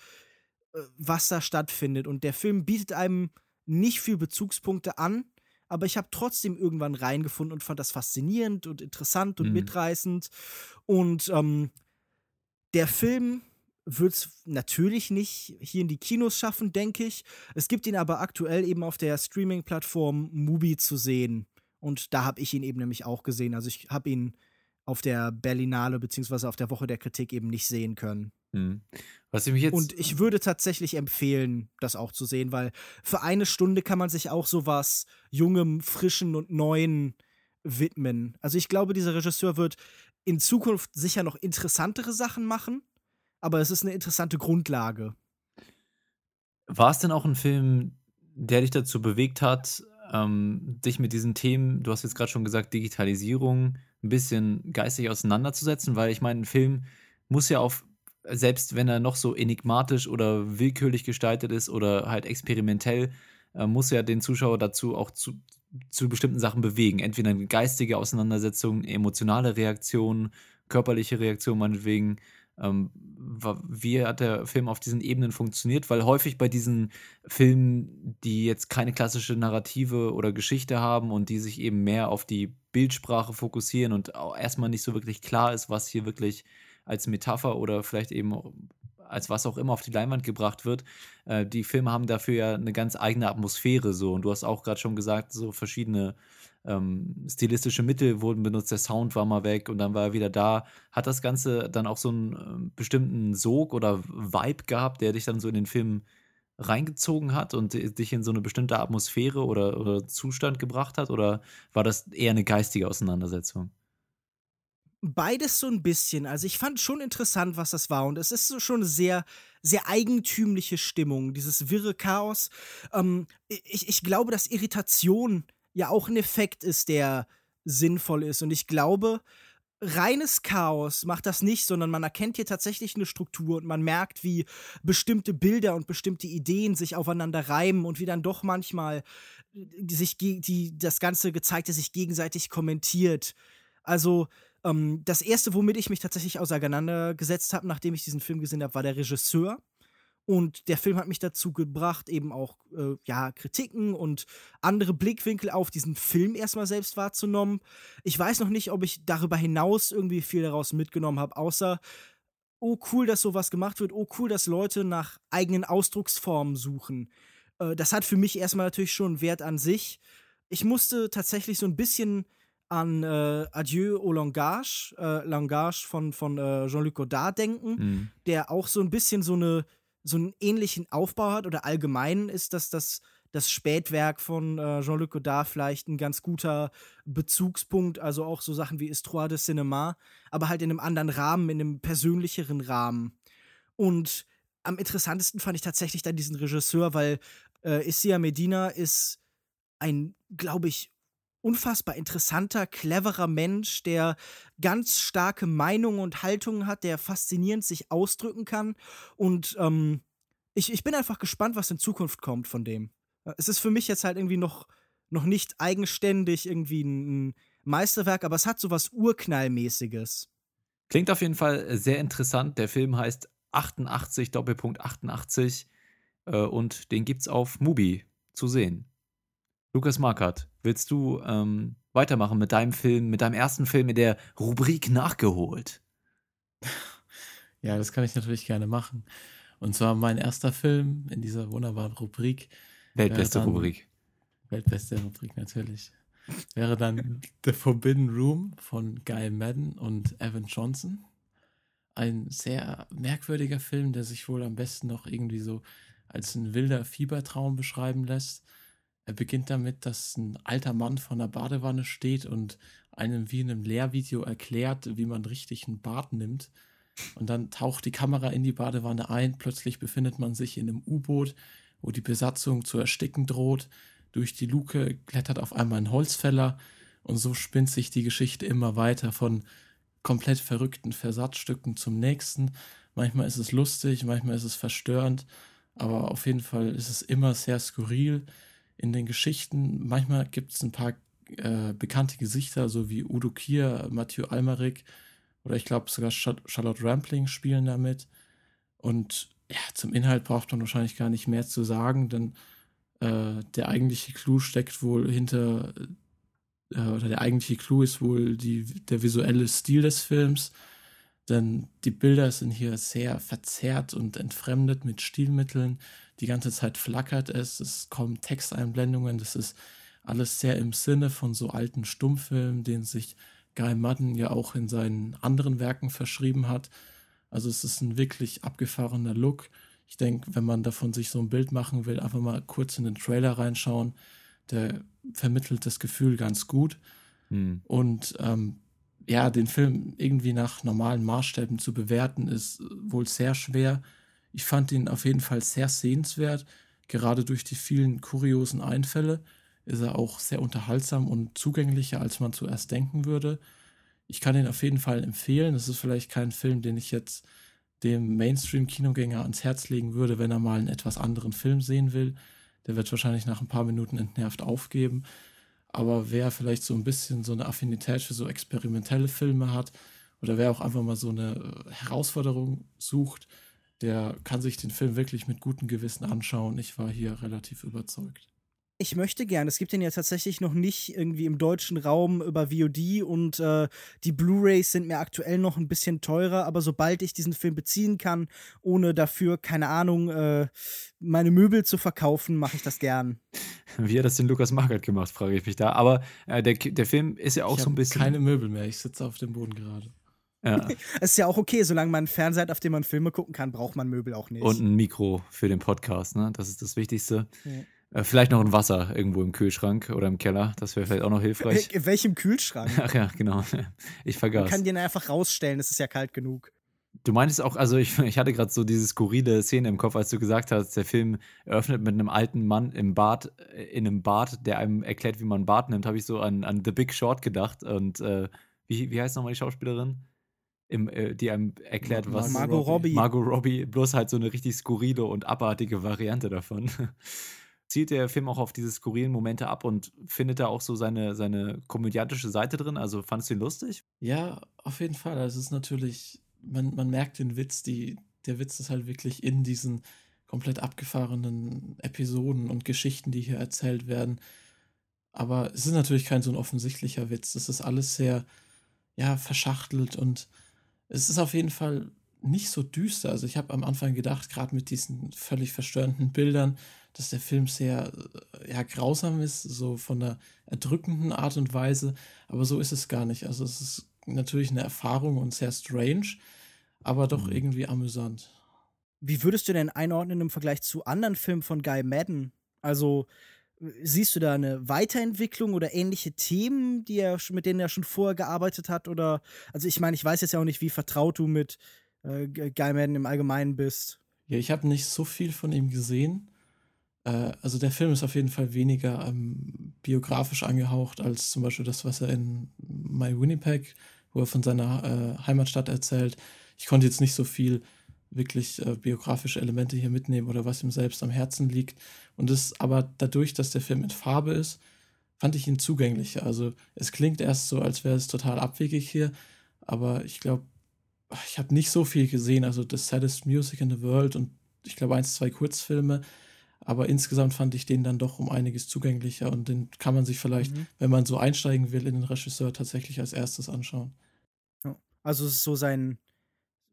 was da stattfindet. Und der Film bietet einem nicht viel Bezugspunkte an, aber ich habe trotzdem irgendwann reingefunden und fand das faszinierend und interessant und mhm. mitreißend. Und ähm, der Film wird es natürlich nicht hier in die Kinos schaffen, denke ich. Es gibt ihn aber aktuell eben auf der Streaming-Plattform Mubi zu sehen. Und da habe ich ihn eben nämlich auch gesehen. Also ich habe ihn auf der Berlinale beziehungsweise auf der Woche der Kritik eben nicht sehen können. Mhm. Was ich mich jetzt und ich würde tatsächlich empfehlen, das auch zu sehen, weil für eine Stunde kann man sich auch so was Jungem, Frischen und Neuen widmen. Also ich glaube, dieser Regisseur wird in Zukunft sicher noch interessantere Sachen machen, aber es ist eine interessante Grundlage. War es denn auch ein Film, der dich dazu bewegt hat, ähm, dich mit diesen Themen, du hast jetzt gerade schon gesagt, Digitalisierung, ein bisschen geistig auseinanderzusetzen? Weil ich meine, ein Film muss ja auf selbst wenn er noch so enigmatisch oder willkürlich gestaltet ist oder halt experimentell, äh, muss er den Zuschauer dazu auch zu, zu bestimmten Sachen bewegen. Entweder eine geistige Auseinandersetzung, emotionale Reaktion, körperliche Reaktion meinetwegen. Ähm, wie hat der Film auf diesen Ebenen funktioniert? Weil häufig bei diesen Filmen, die jetzt keine klassische Narrative oder Geschichte haben und die sich eben mehr auf die Bildsprache fokussieren und auch erstmal nicht so wirklich klar ist, was hier wirklich als Metapher oder vielleicht eben als was auch immer auf die Leinwand gebracht wird. Äh, die Filme haben dafür ja eine ganz eigene Atmosphäre so. Und du hast auch gerade schon gesagt, so verschiedene ähm, stilistische Mittel wurden benutzt. Der Sound war mal weg und dann war er wieder da. Hat das Ganze dann auch so einen äh, bestimmten Sog oder Vibe gehabt, der dich dann so in den Film reingezogen hat und dich in so eine bestimmte Atmosphäre oder, oder Zustand gebracht hat? Oder war das eher eine geistige Auseinandersetzung? beides so ein bisschen. Also ich fand schon interessant, was das war. Und es ist so schon eine sehr, sehr eigentümliche Stimmung, dieses wirre Chaos. Ähm, ich, ich glaube, dass Irritation ja auch ein Effekt ist, der sinnvoll ist. Und ich glaube, reines Chaos macht das nicht, sondern man erkennt hier tatsächlich eine Struktur und man merkt, wie bestimmte Bilder und bestimmte Ideen sich aufeinander reimen und wie dann doch manchmal sich die, das ganze Gezeigte sich gegenseitig kommentiert. Also ähm, das erste, womit ich mich tatsächlich auseinandergesetzt habe, nachdem ich diesen Film gesehen habe, war der Regisseur. Und der Film hat mich dazu gebracht, eben auch äh, ja, Kritiken und andere Blickwinkel auf diesen Film erstmal selbst wahrzunehmen. Ich weiß noch nicht, ob ich darüber hinaus irgendwie viel daraus mitgenommen habe, außer, oh cool, dass sowas gemacht wird, oh cool, dass Leute nach eigenen Ausdrucksformen suchen. Äh, das hat für mich erstmal natürlich schon Wert an sich. Ich musste tatsächlich so ein bisschen an äh, Adieu au Langage, äh, Langage von, von äh, Jean-Luc Godard denken, Mhm. der auch so ein bisschen so eine so einen ähnlichen Aufbau hat oder allgemein ist das das, das Spätwerk von äh, Jean-Luc Godard vielleicht ein ganz guter Bezugspunkt, also auch so Sachen wie Histoire de Cinéma, aber halt in einem anderen Rahmen, in einem persönlicheren Rahmen. Und am interessantesten fand ich tatsächlich dann diesen Regisseur, weil äh, Isia Medina ist ein, glaube ich, unfassbar interessanter, cleverer Mensch, der ganz starke Meinungen und Haltungen hat, der faszinierend sich ausdrücken kann. Und ähm, ich, ich bin einfach gespannt, was in Zukunft kommt von dem. Es ist für mich jetzt halt irgendwie noch, noch nicht eigenständig irgendwie ein, Meisterwerk, aber es hat so was Urknallmäßiges. Klingt auf jeden Fall sehr interessant. Der Film heißt 88 Doppelpunkt 88 äh, und den gibt's auf Mubi zu sehen. Lukas Markert, willst du ähm, weitermachen mit deinem Film, mit deinem ersten Film in der Rubrik nachgeholt? Ja, das kann ich natürlich gerne machen. Und zwar mein erster Film in dieser wunderbaren Rubrik. Weltbeste dann- Rubrik. Weltbeste Rubrik natürlich. Wäre dann The Forbidden Room von Guy Madden und Evan Johnson. Ein sehr merkwürdiger Film, der sich wohl am besten noch irgendwie so als ein wilder Fiebertraum beschreiben lässt. Er beginnt damit, dass ein alter Mann vor einer Badewanne steht und einem wie in einem Lehrvideo erklärt, wie man richtig ein Bad nimmt. Und dann taucht die Kamera in die Badewanne ein. Plötzlich befindet man sich in einem U-Boot, wo die Besatzung zu ersticken droht. Durch die Luke klettert auf einmal ein Holzfäller und so spinnt sich die Geschichte immer weiter von komplett verrückten Versatzstücken zum nächsten. Manchmal ist es lustig, manchmal ist es verstörend, aber auf jeden Fall ist es immer sehr skurril in den Geschichten. Manchmal gibt es ein paar äh, bekannte Gesichter, so wie Udo Kier, Mathieu Almeric oder ich glaube sogar Char- Charlotte Rampling spielen damit. Und ja, zum Inhalt braucht man wahrscheinlich gar nicht mehr zu sagen, denn äh, der eigentliche Clou steckt wohl hinter, äh, oder der eigentliche Clou ist wohl die, der visuelle Stil des Films. Denn die Bilder sind hier sehr verzerrt und entfremdet mit Stilmitteln. Die ganze Zeit flackert es, es kommen Texteinblendungen, das ist alles sehr im Sinne von so alten Stummfilmen, den sich Guy Madden ja auch in seinen anderen Werken verschrieben hat. Also es ist ein wirklich abgefahrener Look. Ich denke, wenn man davon sich so ein Bild machen will, einfach mal kurz in den Trailer reinschauen. Der vermittelt das Gefühl ganz gut. Hm. Und ähm, ja, den Film irgendwie nach normalen Maßstäben zu bewerten, ist wohl sehr schwer. Ich fand ihn auf jeden Fall sehr sehenswert. Gerade durch die vielen kuriosen Einfälle ist er auch sehr unterhaltsam und zugänglicher, als man zuerst denken würde. Ich kann ihn auf jeden Fall empfehlen. Es ist vielleicht kein Film, den ich jetzt dem Mainstream-Kinogänger ans Herz legen würde, wenn er mal einen etwas anderen Film sehen will. Der wird wahrscheinlich nach ein paar Minuten entnervt aufgeben. Aber wer vielleicht so ein bisschen so eine Affinität für so experimentelle Filme hat oder wer auch einfach mal so eine äh, Herausforderung sucht, der kann sich den Film wirklich mit gutem Gewissen anschauen. Ich war hier relativ überzeugt. Ich möchte gern. Es gibt den ja tatsächlich noch nicht irgendwie im deutschen Raum über VOD und äh, die Blu-rays sind mir aktuell noch ein bisschen teurer, aber sobald ich diesen Film beziehen kann, ohne dafür, keine Ahnung, äh, meine Möbel zu verkaufen, mache ich das gern. Wie hat das den Lukas Markert gemacht, frage ich mich da. Aber äh, der, der Film ist ja auch ich so ein bisschen. keine Möbel mehr. Ich sitze auf dem Boden gerade. ja. Es ist ja auch okay, solange man einen Fernseher hat, auf dem man Filme gucken kann, braucht man Möbel auch nicht. Und ein Mikro für den Podcast, ne? Das ist das Wichtigste. Ja. Äh, vielleicht noch ein Wasser irgendwo im Kühlschrank oder im Keller. Das wäre vielleicht auch noch hilfreich. In welchem Kühlschrank? Ach ja, genau. Ich Man vergaß. kann den einfach rausstellen, es ist ja kalt genug. Du meintest auch, also ich, ich hatte gerade so diese skurrile Szene im Kopf, als du gesagt hast, der Film eröffnet mit einem alten Mann im Bad, äh, in einem Bad, der einem erklärt, wie man ein Bad nimmt, habe ich so an, an The Big Short gedacht. Und äh, wie, wie heißt nochmal die Schauspielerin? Im, äh, die einem erklärt, was. Margot Robbie. Margot Robbie, bloß halt so eine richtig skurrile und abartige Variante davon. Zielt der Film auch auf diese skurrilen Momente ab und findet da auch so seine, seine komödiantische Seite drin? Also fandest du ihn lustig? Ja, auf jeden Fall. Also es ist natürlich, man, man merkt den Witz, die, der Witz ist halt wirklich in diesen komplett abgefahrenen Episoden und Geschichten, die hier erzählt werden. Aber es ist natürlich kein so ein offensichtlicher Witz. Das ist alles sehr, ja, verschachtelt und es ist auf jeden Fall nicht so düster. Also ich habe am Anfang gedacht, gerade mit diesen völlig verstörenden Bildern, dass der Film sehr äh, ja, grausam ist, so von der erdrückenden Art und Weise. Aber so ist es gar nicht. Also es ist natürlich eine Erfahrung und sehr strange, aber doch mhm. irgendwie amüsant. Wie würdest du denn einordnen im Vergleich zu anderen Filmen von Guy Madden? Also siehst du da eine Weiterentwicklung oder ähnliche Themen, die er, mit denen er schon vorher gearbeitet hat? Oder, also ich meine, ich weiß jetzt ja auch nicht, wie vertraut du mit äh, Guy Madden im Allgemeinen bist. Ja, ich habe nicht so viel von ihm gesehen. Äh, also der Film ist auf jeden Fall weniger ähm, biografisch angehaucht als zum Beispiel das, was er in My Winnipeg, wo er von seiner äh, Heimatstadt erzählt. Ich konnte jetzt nicht so viel wirklich äh, biografische Elemente hier mitnehmen oder was ihm selbst am Herzen liegt. Und das aber dadurch, dass der Film in Farbe ist, fand ich ihn zugänglicher. Also es klingt erst so, als wäre es total abwegig hier, aber ich glaube, ich habe nicht so viel gesehen. Also The Saddest Music in the World und ich glaube eins, zwei Kurzfilme. Aber insgesamt fand ich den dann doch um einiges zugänglicher und den kann man sich vielleicht, mhm. wenn man so einsteigen will, in den Regisseur tatsächlich als erstes anschauen. Also es ist so sein,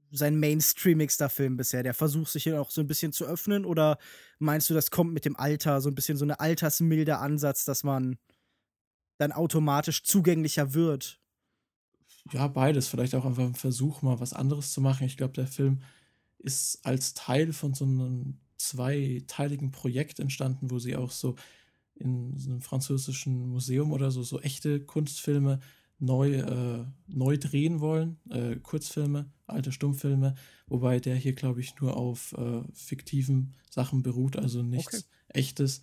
sein mainstreamigster Film bisher. Der versucht sich hier auch so ein bisschen zu öffnen oder meinst du, das kommt mit dem Alter, so ein bisschen so eine altersmilder Ansatz, dass man dann automatisch zugänglicher wird? Ja, beides. Vielleicht auch einfach ein Versuch, mal was anderes zu machen. Ich glaube, der Film ist als Teil von so einem zweiteiligen Projekt entstanden, wo sie auch so in so einem französischen Museum oder so, so echte Kunstfilme neu, äh, neu drehen wollen, äh, Kurzfilme, alte Stummfilme, wobei der hier, glaube ich, nur auf äh, fiktiven Sachen beruht, also nichts okay. echtes.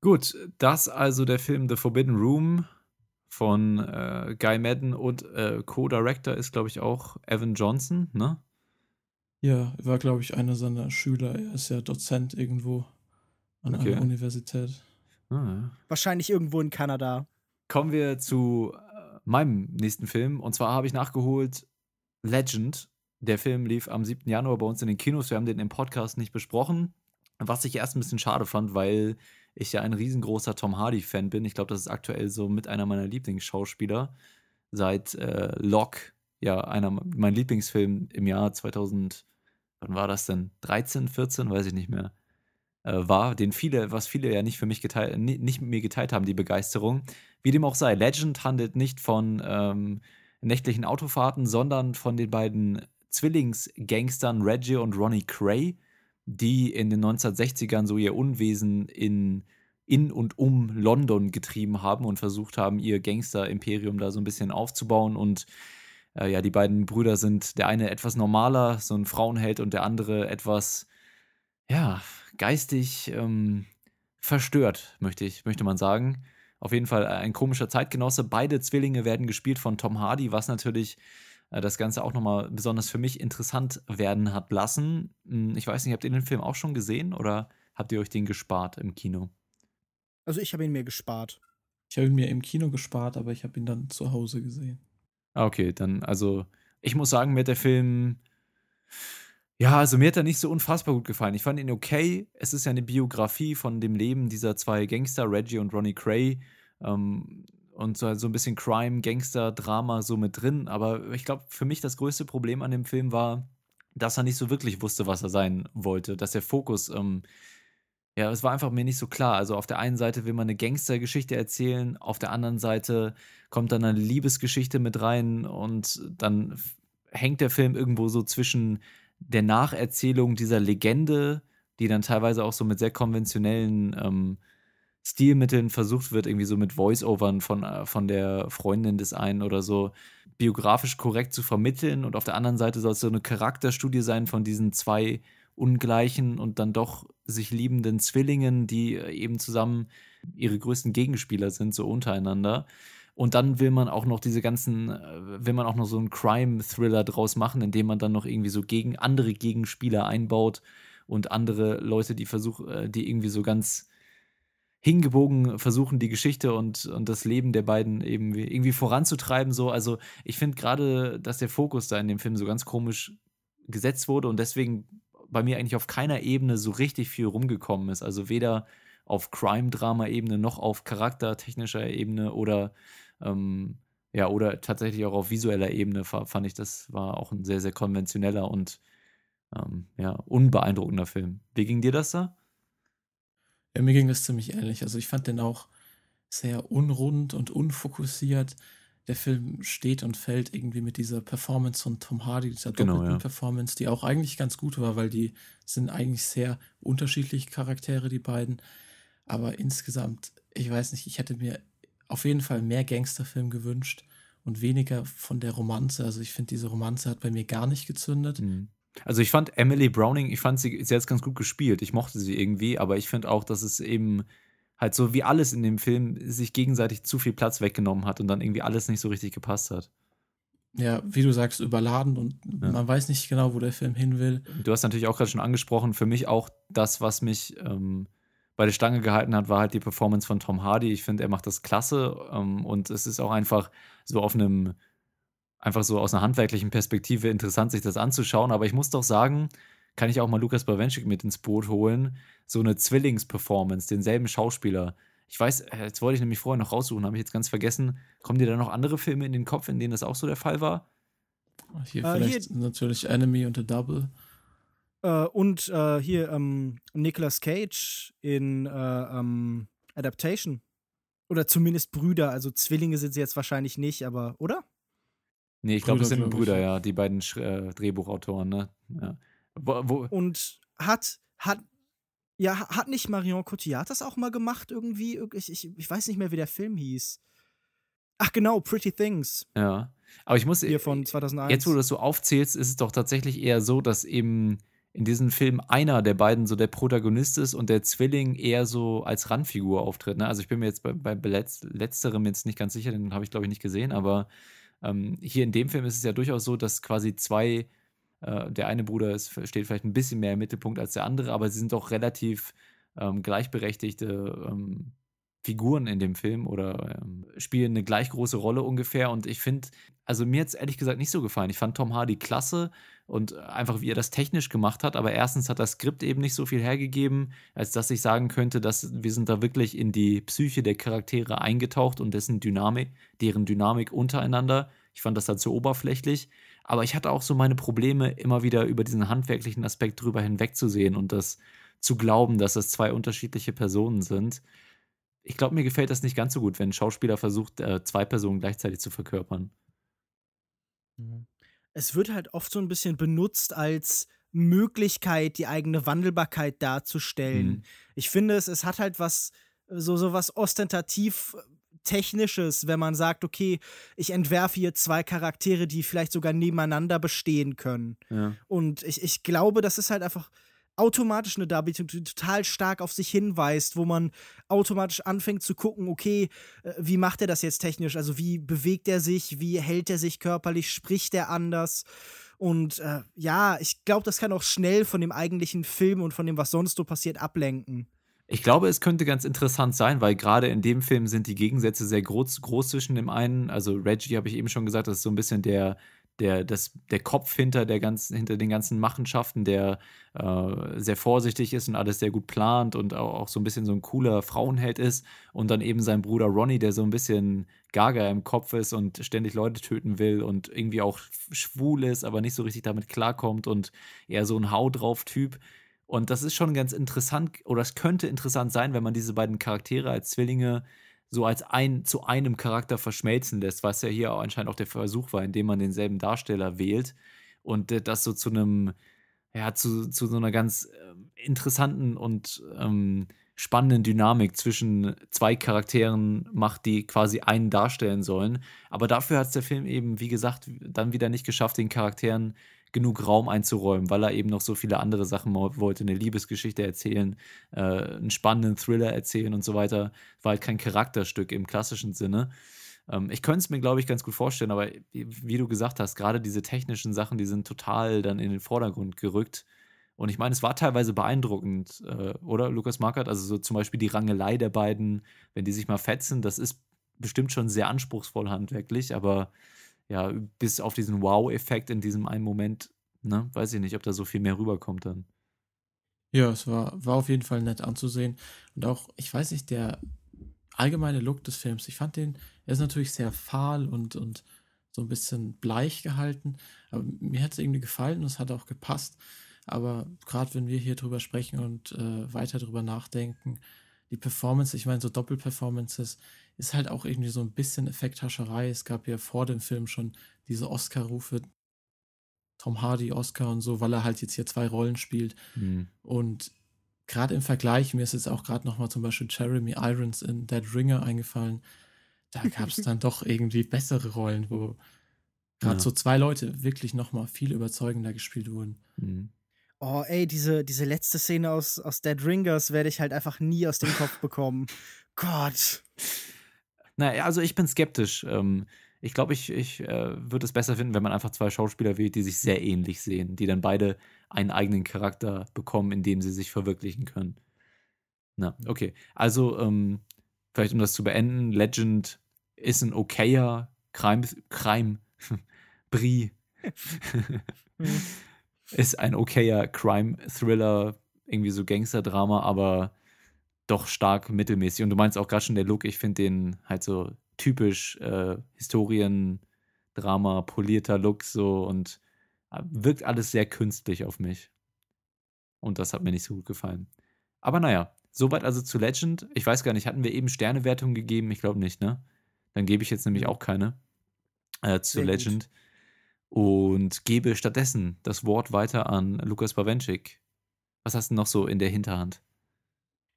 Gut, das also der Film The Forbidden Room von äh, Guy Madden und äh, Co-Director ist, glaube ich, auch Evan Johnson, ne? Ja, war, glaube ich, einer seiner Schüler. Er ist ja Dozent irgendwo an okay. einer Universität. Ah, Wahrscheinlich irgendwo in Kanada. Kommen wir zu äh, meinem nächsten Film. Und zwar habe ich nachgeholt Legend. Der Film lief am 7. Januar bei uns in den Kinos. Wir haben den im Podcast nicht besprochen. Was ich erst ein bisschen schade fand, weil ich ja ein riesengroßer Tom Hardy-Fan bin. Ich glaube, das ist aktuell so mit einer meiner Lieblingsschauspieler. Seit äh, Locke, ja, einer mein Lieblingsfilm im Jahr 2000 wann war das denn? 13, 14, weiß ich nicht mehr. Äh, war, den viele, was viele ja nicht für mich geteilt, nicht mit mir geteilt haben, die Begeisterung. Wie dem auch sei, Legend handelt nicht von ähm, nächtlichen Autofahrten, sondern von den beiden Zwillingsgangstern Reggie und Ronnie Cray, die in den 1960ern so ihr Unwesen in, in und um London getrieben haben und versucht haben, ihr Gangster-Imperium da so ein bisschen aufzubauen und äh, ja, die beiden Brüder sind der eine etwas normaler, so ein Frauenheld, und der andere etwas, ja, geistig ähm, verstört, möchte ich, möchte man sagen. Auf jeden Fall ein komischer Zeitgenosse. Beide Zwillinge werden gespielt von Tom Hardy, was natürlich äh, das Ganze auch nochmal besonders für mich interessant werden hat lassen. Hm, ich weiß nicht, habt ihr den Film auch schon gesehen oder habt ihr euch den gespart im Kino? Also ich habe ihn mir gespart. Ich habe ihn mir im Kino gespart, aber ich habe ihn dann zu Hause gesehen. Ah, okay, dann, also, ich muss sagen, mir hat der Film, ja, also mir hat er nicht so unfassbar gut gefallen. Ich fand ihn okay. Es ist ja eine Biografie von dem Leben dieser zwei Gangster, Reggie und Ronnie Cray. Ähm, und so, so ein bisschen Crime, Gangster, Drama so mit drin. Aber ich glaube, für mich das größte Problem an dem Film war, dass er nicht so wirklich wusste, was er sein wollte. Dass der Fokus ähm, ja, es war einfach mir nicht so klar. Also auf der einen Seite will man eine Gangstergeschichte erzählen, auf der anderen Seite kommt dann eine Liebesgeschichte mit rein und dann hängt der Film irgendwo so zwischen der Nacherzählung dieser Legende, die dann teilweise auch so mit sehr konventionellen ähm, Stilmitteln versucht wird, irgendwie so mit Voice-Overn von, äh, von der Freundin des einen oder so biografisch korrekt zu vermitteln. Und auf der anderen Seite soll es so eine Charakterstudie sein von diesen zwei ungleichen und dann doch sich liebenden Zwillingen, die äh, eben zusammen ihre größten Gegenspieler sind, so untereinander. Und dann will man auch noch diese ganzen, äh, will man auch noch so einen Crime-Thriller draus machen, indem man dann noch irgendwie so gegen andere Gegenspieler einbaut und andere Leute, die versuchen, äh, die irgendwie so ganz hingebogen versuchen, die Geschichte und, und das Leben der beiden eben irgendwie voranzutreiben. So. Also ich finde gerade, dass der Fokus da in dem Film so ganz komisch gesetzt wurde und deswegen bei mir eigentlich auf keiner Ebene so richtig viel rumgekommen ist. Also weder auf Crime-Drama-Ebene noch auf charaktertechnischer Ebene oder ähm, ja, oder tatsächlich auch auf visueller Ebene fand ich, das war auch ein sehr, sehr konventioneller und ähm, ja, unbeeindruckender Film. Wie ging dir das da? Ja, mir ging das ziemlich ähnlich. Also ich fand den auch sehr unrund und unfokussiert. Der Film steht und fällt irgendwie mit dieser Performance von Tom Hardy, dieser genau, doppelten ja. Performance, die auch eigentlich ganz gut war, weil die sind eigentlich sehr unterschiedliche Charaktere, die beiden. Aber insgesamt, ich weiß nicht, ich hätte mir auf jeden Fall mehr Gangsterfilm gewünscht und weniger von der Romanze. Also ich finde, diese Romanze hat bei mir gar nicht gezündet. Mhm. Also ich fand Emily Browning, ich fand sie, sie hat ganz gut gespielt. Ich mochte sie irgendwie, aber ich finde auch, dass es eben halt so wie alles in dem Film sich gegenseitig zu viel Platz weggenommen hat und dann irgendwie alles nicht so richtig gepasst hat. Ja, wie du sagst, überladen und ja. man weiß nicht genau, wo der Film hin will. Du hast natürlich auch gerade schon angesprochen, für mich auch das, was mich ähm, bei der Stange gehalten hat, war halt die Performance von Tom Hardy. Ich finde, er macht das klasse ähm, und es ist auch einfach so auf einem einfach so aus einer handwerklichen Perspektive interessant, sich das anzuschauen. Aber ich muss doch sagen, kann ich auch mal Lukas Bawenschik mit ins Boot holen. So eine Zwillings-Performance, denselben Schauspieler. Ich weiß, äh, jetzt wollte ich nämlich vorher noch raussuchen, habe ich jetzt ganz vergessen. Kommen dir da noch andere Filme in den Kopf, in denen das auch so der Fall war? Hier äh, vielleicht hier, natürlich Enemy und The Double. Äh, und äh, hier ähm, Nicolas Cage in äh, ähm, Adaptation. Oder zumindest Brüder, also Zwillinge sind sie jetzt wahrscheinlich nicht, aber, oder? Nee, ich glaube, es sind glaub Brüder, ja, die beiden äh, Drehbuchautoren, ne? Ja. Wo, wo? Und hat, hat, ja, hat nicht Marion Cotillard das auch mal gemacht irgendwie? Ich, ich, ich weiß nicht mehr, wie der Film hieß. Ach genau, Pretty Things. Ja. Aber ich muss. Hier von 2001. Jetzt, wo du das so aufzählst, ist es doch tatsächlich eher so, dass eben in diesem Film einer der beiden so der Protagonist ist und der Zwilling eher so als Randfigur auftritt. Ne? Also ich bin mir jetzt bei, bei letzterem jetzt nicht ganz sicher, den habe ich glaube ich nicht gesehen, aber ähm, hier in dem Film ist es ja durchaus so, dass quasi zwei, äh, der eine Bruder ist, steht vielleicht ein bisschen mehr im Mittelpunkt als der andere, aber sie sind doch relativ ähm, gleichberechtigte ähm, Figuren in dem Film oder ähm, spielen eine gleich große Rolle ungefähr. Und ich finde, also mir hat es ehrlich gesagt nicht so gefallen. Ich fand Tom Hardy klasse und einfach, wie er das technisch gemacht hat. Aber erstens hat das Skript eben nicht so viel hergegeben, als dass ich sagen könnte, dass wir sind da wirklich in die Psyche der Charaktere eingetaucht und dessen Dynamik, deren Dynamik untereinander. Ich fand das halt so oberflächlich. Aber ich hatte auch so meine Probleme, immer wieder über diesen handwerklichen Aspekt drüber hinwegzusehen und das zu glauben, dass das zwei unterschiedliche Personen sind ich glaube, mir gefällt das nicht ganz so gut, wenn ein Schauspieler versucht, äh, zwei Personen gleichzeitig zu verkörpern. Mhm. Es wird halt oft so ein bisschen benutzt als Möglichkeit, die eigene Wandelbarkeit darzustellen. Mhm. Ich finde, es, es hat halt was, so, so was ostentativ Technisches, wenn man sagt, okay, ich entwerfe hier zwei Charaktere, die vielleicht sogar nebeneinander bestehen können. Ja. Und ich, ich glaube, das ist halt einfach automatisch eine Darbietung, die total stark auf sich hinweist, wo man automatisch anfängt zu gucken, okay, äh, wie macht er das jetzt technisch? Also wie bewegt er sich, wie hält er sich körperlich, spricht er anders? Und äh, ja, ich glaube, das kann auch schnell von dem eigentlichen Film und von dem, was sonst so passiert, ablenken. Ich glaube, es könnte ganz interessant sein, weil gerade in dem Film sind die Gegensätze sehr groß, groß zwischen dem einen. Also Reggie habe ich eben schon gesagt, das ist so ein bisschen der der, das, der Kopf hinter, der ganzen, hinter den ganzen Machenschaften, der äh, sehr vorsichtig ist und alles sehr gut plant und auch, auch, so ein bisschen so ein cooler Frauenheld ist. Und dann eben sein Bruder Ronnie, der so ein bisschen gaga im Kopf ist und ständig Leute töten will und irgendwie auch schwul ist, aber nicht so richtig damit klarkommt und eher so ein Hau drauf Typ. Und das ist schon ganz interessant, oder es könnte interessant sein, wenn man diese beiden Charaktere als Zwillinge so als ein zu einem Charakter verschmelzen lässt, was ja hier anscheinend auch der Versuch war, indem man denselben Darsteller wählt und äh, das so zu einem, ja, zu, zu so einer ganz äh, interessanten und ähm, spannenden Dynamik zwischen zwei Charakteren macht, die quasi einen darstellen sollen. Aber dafür hat es der Film eben, wie gesagt, dann wieder nicht geschafft, den Charakteren genug Raum einzuräumen, weil er eben noch so viele andere Sachen wollte, eine Liebesgeschichte erzählen, äh, einen spannenden Thriller erzählen und so weiter. War halt kein Charakterstück im klassischen Sinne. Ähm, ich könnte es mir, glaube ich, ganz gut vorstellen, aber wie, du gesagt hast, gerade diese technischen Sachen, die sind total dann in den Vordergrund gerückt. Und ich meine, es war teilweise beeindruckend, äh, oder Lukas Markert? Also so zum Beispiel die Rangelei der beiden, wenn die sich mal fetzen, das ist bestimmt schon sehr anspruchsvoll handwerklich, aber ja, bis auf diesen Wow-Effekt in diesem einen Moment, ne, weiß ich nicht, ob da so viel mehr rüberkommt dann. Ja, es war, war auf jeden Fall nett anzusehen. Und auch, ich weiß nicht, der allgemeine Look des Films, ich fand den, er ist natürlich sehr fahl und, und so ein bisschen bleich gehalten. Aber mir hat es irgendwie gefallen und es hat auch gepasst. Aber gerade wenn wir hier drüber sprechen und äh, weiter drüber nachdenken, die Performance, ich meine, so Doppelperformances, ist halt auch irgendwie so ein bisschen Effekthascherei. Es gab ja vor dem Film schon diese Oscar-Rufe, Tom Hardy, Oscar und so, weil er halt jetzt hier zwei Rollen spielt. Mhm. Und gerade im Vergleich, mir ist jetzt auch gerade nochmal zum Beispiel Jeremy Irons in Dead Ringer eingefallen. Da gab es dann doch irgendwie bessere Rollen, wo gerade ja. so zwei Leute wirklich nochmal viel überzeugender gespielt wurden. Mhm. Oh, ey, diese, diese letzte Szene aus, aus Dead Ringers werde ich halt einfach nie aus dem Kopf bekommen. Gott. Naja, also ich bin skeptisch. Ähm, ich glaube, ich, ich äh, würde es besser finden, wenn man einfach zwei Schauspieler wählt, die sich sehr ähnlich sehen, die dann beide einen eigenen Charakter bekommen, in dem sie sich verwirklichen können. Na, okay. Also, ähm, vielleicht um das zu beenden, Legend ist ein okayer Crime, Crime, Brie. Hm ist ein okayer Crime-Thriller, irgendwie so Gangster-Drama, aber doch stark mittelmäßig. Und du meinst auch gerade schon der Look, ich finde den halt so typisch äh, Historien-Drama, polierter Look so und äh, wirkt alles sehr künstlich auf mich. Und das hat mir nicht so gut gefallen. Aber naja, soweit also zu Legend. Ich weiß gar nicht, hatten wir eben Sternewertungen gegeben? Ich glaube nicht, ne? Dann gebe ich jetzt nämlich auch keine äh, zu sehr Legend. Gut und gebe stattdessen das Wort weiter an Lukas Bawenschik. Was hast du noch so in der Hinterhand?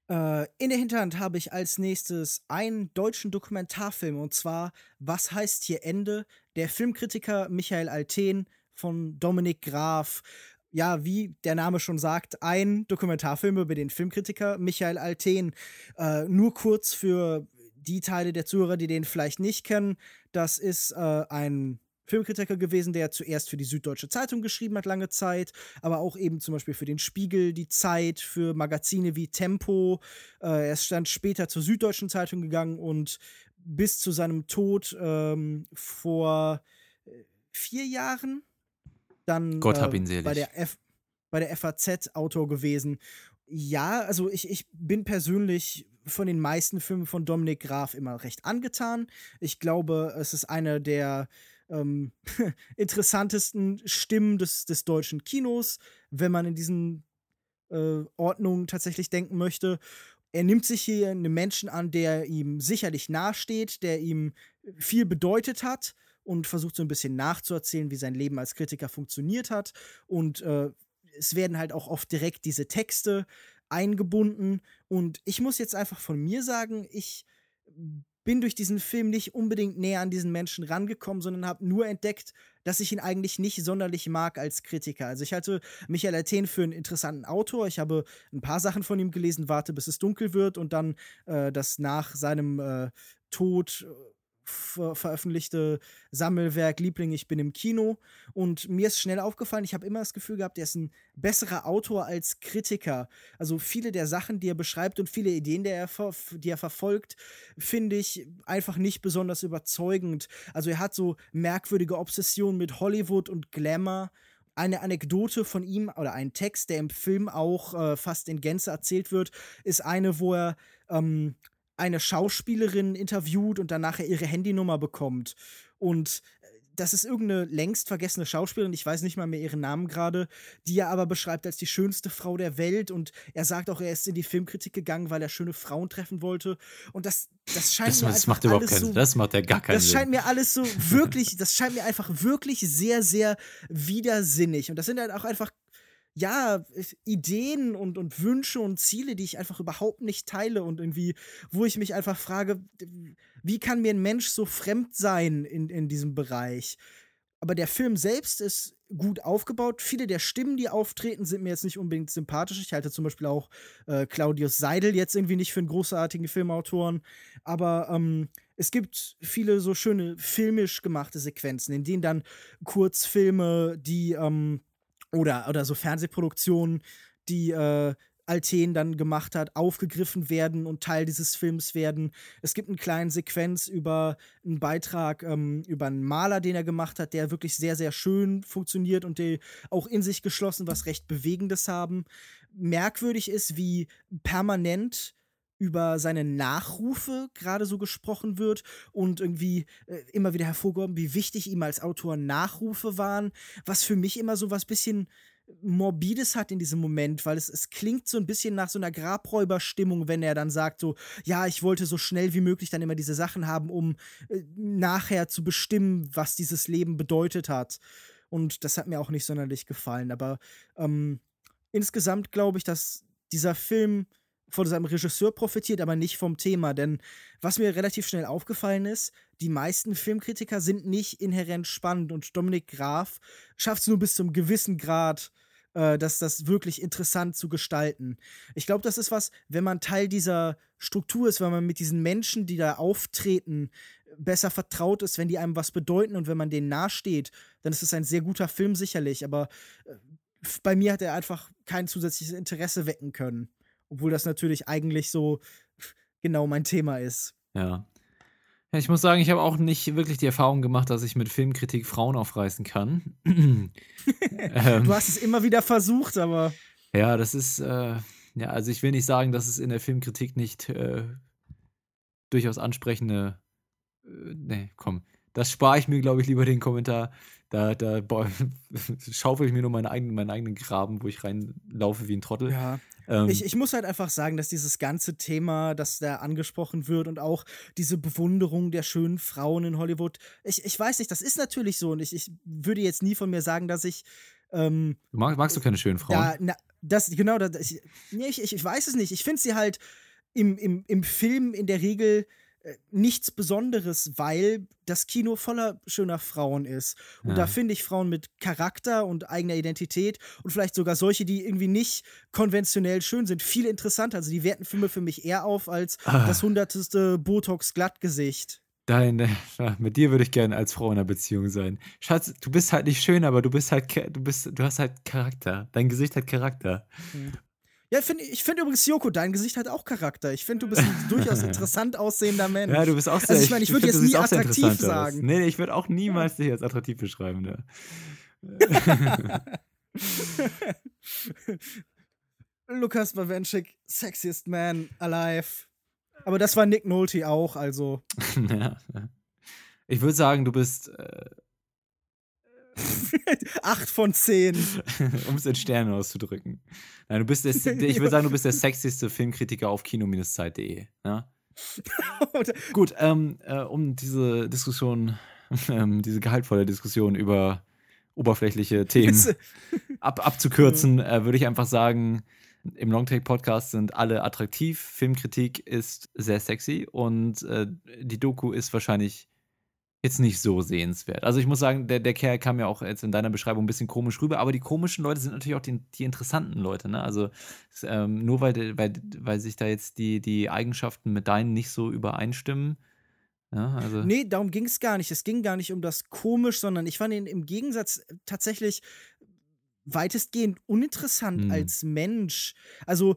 Äh, in der Hinterhand habe ich als nächstes einen deutschen Dokumentarfilm und zwar Was heißt hier Ende? Der Filmkritiker Michael Alten von Dominik Graf. Ja, wie der Name schon sagt, ein Dokumentarfilm über den Filmkritiker Michael Alten. Äh, nur kurz für die Teile der Zuhörer, die den vielleicht nicht kennen. Das ist äh, ein Filmkritiker gewesen, der zuerst für die Süddeutsche Zeitung geschrieben hat, lange Zeit, aber auch eben zum Beispiel für den Spiegel, die Zeit, für Magazine wie Tempo. Äh, er ist dann später zur Süddeutschen Zeitung gegangen und bis zu seinem Tod ähm, vor äh, vier Jahren dann Gott hab äh, ihn selig. bei der F bei der FAZ Autor gewesen. Ja, also ich, ich bin persönlich von den meisten Filmen von Dominik Graf immer recht angetan. Ich glaube, es ist einer der ähm, interessantesten Stimmen des, des deutschen Kinos, wenn man in diesen äh, Ordnungen tatsächlich denken möchte. Er nimmt sich hier einen Menschen an, der ihm sicherlich nahesteht, der ihm viel bedeutet hat und versucht so ein bisschen nachzuerzählen, wie sein Leben als Kritiker funktioniert hat. Und äh, es werden halt auch oft direkt diese Texte eingebunden. Und ich muss jetzt einfach von mir sagen, ich bin durch diesen Film nicht unbedingt näher an diesen Menschen rangekommen, sondern habe nur entdeckt, dass ich ihn eigentlich nicht sonderlich mag als Kritiker. Also ich halte Michael Athen für einen interessanten Autor. Ich habe ein paar Sachen von ihm gelesen, Warte, bis es dunkel wird und dann äh, das nach seinem äh, Tod ver veröffentlichte Sammelwerk Liebling, ich bin im Kino. Und mir ist schnell aufgefallen, ich habe immer das Gefühl gehabt, er ist ein besserer Autor als Kritiker. Also viele der Sachen, die er beschreibt und viele Ideen, die er, die er verfolgt, finde ich einfach nicht besonders überzeugend. Also er hat so merkwürdige Obsessionen mit Hollywood und Glamour eine Anekdote von ihm oder ein Text, der im Film auch äh, fast in Gänze erzählt wird, ist eine, wo er ähm, eine Schauspielerin interviewt und danach ihre Handynummer bekommt. Und äh, das ist irgendeine längst vergessene Schauspielerin, ich weiß nicht mal mehr ihren Namen gerade, die er aber beschreibt als die schönste Frau der Welt. Und er sagt auch, er ist in die Filmkritik gegangen, weil er schöne Frauen treffen wollte. Und das das scheint das, mir das macht überhaupt keinen so, das macht ja gar keinen Das scheint mir alles so wirklich, das scheint mir einfach wirklich sehr sehr widersinnig. Und das sind halt auch einfach ja, Ideen und, und Wünsche und Ziele, die ich einfach überhaupt nicht teile und irgendwie, wo ich mich einfach frage, wie kann mir ein Mensch so fremd sein in, in diesem Bereich? Aber der Film selbst ist gut aufgebaut. Viele der Stimmen, die auftreten, sind mir jetzt nicht unbedingt sympathisch. Ich halte zum Beispiel auch äh, Claudius Seidel jetzt irgendwie nicht für einen großartigen Filmautoren. Aber ähm, es gibt viele so schöne filmisch gemachte Sequenzen, in denen dann Kurzfilme, die ähm, oder, oder so Fernsehproduktionen, die äh, Alten dann gemacht hat, aufgegriffen werden und Teil dieses Films werden. Es gibt eine kleine Sequenz über einen Beitrag ähm, über einen Maler, den er gemacht hat, der wirklich sehr, sehr schön funktioniert und der auch in sich geschlossen was recht Bewegendes haben. Merkwürdig ist, wie permanent über seine Nachrufe gerade so gesprochen wird und irgendwie äh, immer wieder hervorgehoben, wie wichtig ihm als Autor Nachrufe waren, was für mich immer so was bisschen Morbides hat in diesem Moment, weil es, es klingt so ein bisschen nach so einer Grabräuberstimmung, wenn er dann sagt so, ja, ich wollte so schnell wie möglich dann immer diese Sachen haben, um äh, nachher zu bestimmen, was dieses Leben bedeutet hat. Und das hat mir auch nicht sonderlich gefallen. Aber ähm, insgesamt glaube ich, dass dieser Film von seinem Regisseur profitiert, aber nicht vom Thema. Denn was mir relativ schnell aufgefallen ist, die meisten Filmkritiker sind nicht inhärent spannend und Dominik Graf schafft es nur bis zum gewissen Grad, äh, das, das wirklich interessant zu gestalten. Ich glaube, das ist was, wenn man Teil dieser Struktur ist, wenn man mit diesen Menschen, die da auftreten, besser vertraut ist, wenn die einem was bedeuten und wenn man denen nahesteht, dann ist es ein sehr guter Film sicherlich. Aber äh, bei mir hat er einfach kein zusätzliches Interesse wecken können. Obwohl das natürlich eigentlich so genau mein Thema ist. Ja. ja ich muss sagen, ich habe auch nicht wirklich die Erfahrung gemacht, dass ich mit Filmkritik Frauen aufreißen kann. ähm, du hast es immer wieder versucht, aber. Ja, das ist, äh, ja, also ich will nicht sagen, dass es in der Filmkritik nicht äh, durchaus ansprechende. Äh, nee, komm. Das spare ich mir, glaube ich, lieber den Kommentar. Da, da boah, schaufel ich mir nur meine eigenen, meinen eigenen Graben, wo ich reinlaufe wie ein Trottel. Ja, ähm, ich, ich muss halt einfach sagen, dass dieses ganze Thema, das da angesprochen wird und auch diese Bewunderung der schönen Frauen in Hollywood, ich, ich weiß nicht, das ist natürlich so und ich, ich würde jetzt nie von mir sagen, dass ich. Ähm, Mag, magst du keine schönen Frauen? Ja, na, das, genau, das, ich, nee, ich, ich weiß es nicht. Ich finde sie halt im, im, im Film in der Regel äh, nichts Besonderes, weil das Kino voller schöner Frauen ist. Und ja. da finde ich Frauen mit Charakter und eigener Identität und vielleicht sogar solche, die irgendwie nicht konventionell schön sind, viel interessanter. Also die werten Filme für mich eher auf als ah. das hundertste Botox-Glattgesicht. Dein, äh, mit dir würde ich gerne als Frau in einer Beziehung sein. Schatz, du bist halt nicht schön, aber du bist halt, du bist, du hast halt Charakter. Dein Gesicht hat Charakter. Mhm. Ja, find, ich finde übrigens, Joko, dein Gesicht hat auch Charakter. Ich finde, du bist ein durchaus interessant aussehender Mensch. Ja, du bist auch sehr Also ich meine, ich würde jetzt nie attraktiv sagen. Nee, nee, ich würde auch niemals dich als attraktiv beschreiben. Ne? Lukas Bawenschik, sexiest man alive. Aber das war Nick Nolte auch, also. ja. Ich würde sagen, du bist äh, Acht von zehn. um es in Sternen auszudrücken. Nein, du bist der, ich würde sagen, du bist der sexyste Filmkritiker auf kino-zeit.de. Ja? Gut, ähm, äh, um diese Diskussion, ähm, diese gehaltvolle Diskussion über oberflächliche Themen ab, abzukürzen, äh, würde ich einfach sagen, im Longtake-Podcast sind alle attraktiv, Filmkritik ist sehr sexy und äh, die Doku ist wahrscheinlich jetzt nicht so sehenswert. Also ich muss sagen, der, der Kerl kam ja auch jetzt in deiner Beschreibung ein bisschen komisch rüber, aber die komischen Leute sind natürlich auch die, die interessanten Leute. Ne? Also ähm, nur weil, weil, weil sich da jetzt die, die Eigenschaften mit deinen nicht so übereinstimmen. Ja, also. Nee, darum ging es gar nicht. Es ging gar nicht um das komisch, sondern ich fand ihn im Gegensatz tatsächlich weitestgehend uninteressant mhm. als Mensch. Also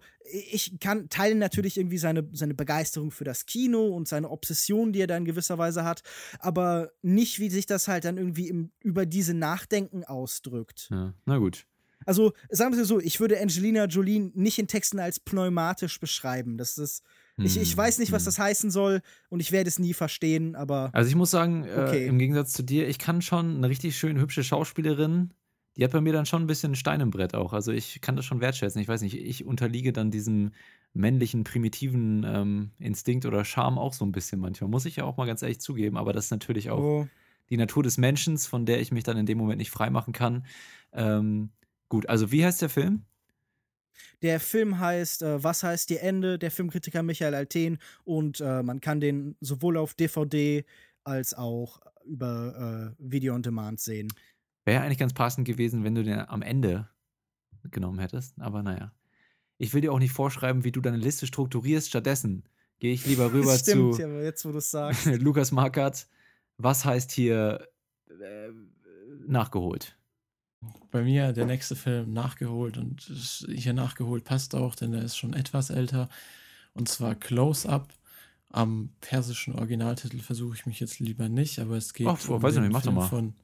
ich kann teilen natürlich irgendwie seine, seine Begeisterung für das Kino und seine Obsession, die er da in gewisser Weise hat, aber nicht, wie sich das halt dann irgendwie im, über diese Nachdenken ausdrückt. Ja, na gut. Also sagen wir es so, ich würde Angelina Jolie nicht in Texten als pneumatisch beschreiben. Das ist ich, ich weiß nicht, was hm. das heißen soll und ich werde es nie verstehen, aber. Also ich muss sagen, äh, okay. äh, im Gegensatz zu dir, ich kann schon eine richtig schön hübsche Schauspielerin die hat bei mir dann schon ein bisschen Stein im Brett auch. Also ich kann das schon wertschätzen. Ich weiß nicht, ich unterliege dann diesem männlichen, primitiven ähm, Instinkt oder Charme auch so ein bisschen manchmal. Muss ich ja auch mal ganz ehrlich zugeben. Aber das ist natürlich auch oh. die Natur des Menschen, von der ich mich dann in dem Moment nicht freimachen kann. Ähm, gut, also wie heißt der Film? Der Film heißt äh, Was heißt ihr Ende? Der Filmkritiker Michael Alten und äh, man kann den sowohl auf DVD als auch über äh, Video on Demand sehen. Wäre eigentlich ganz passend gewesen, wenn du den am Ende genommen hättest. Aber naja. Ich will dir auch nicht vorschreiben, wie du deine Liste strukturierst. Stattdessen gehe ich lieber rüber Stimmt, zu ja, jetzt, wo sagst. Lukas Markert. Was heißt hier äh, nachgeholt? Bei mir der nächste Film nachgeholt und hier nachgeholt passt auch, denn er ist schon etwas älter. Und zwar Close Up. Am persischen Originaltitel versuche ich mich jetzt lieber nicht, aber es geht Ach, um weiß ich nicht, mach doch mal. von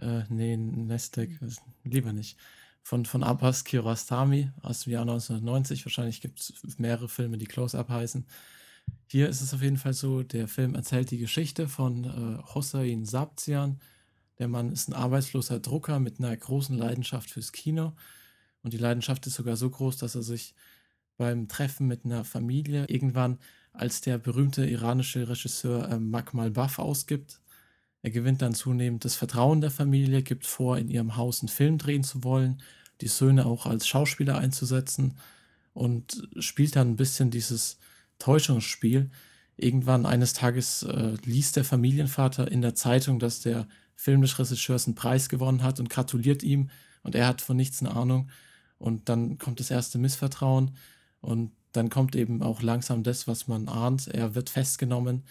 äh, nee, Nestek, lieber nicht. Von, von Abbas Kiarostami aus dem Jahr 1990. Wahrscheinlich gibt es mehrere Filme, die Close-Up heißen. Hier ist es auf jeden Fall so, der Film erzählt die Geschichte von äh, Hossein Sabzian. Der Mann ist ein arbeitsloser Drucker mit einer großen Leidenschaft fürs Kino. Und die Leidenschaft ist sogar so groß, dass er sich beim Treffen mit einer Familie irgendwann als der berühmte iranische Regisseur äh, Makmal Baf ausgibt. Er gewinnt dann zunehmend das Vertrauen der Familie, gibt vor, in ihrem Haus einen Film drehen zu wollen, die Söhne auch als Schauspieler einzusetzen und spielt dann ein bisschen dieses Täuschungsspiel. Irgendwann eines Tages äh, liest der Familienvater in der Zeitung, dass der Film des Regisseurs einen Preis gewonnen hat und gratuliert ihm und er hat von nichts eine Ahnung. Und dann kommt das erste Missvertrauen und dann kommt eben auch langsam das, was man ahnt. Er wird festgenommen.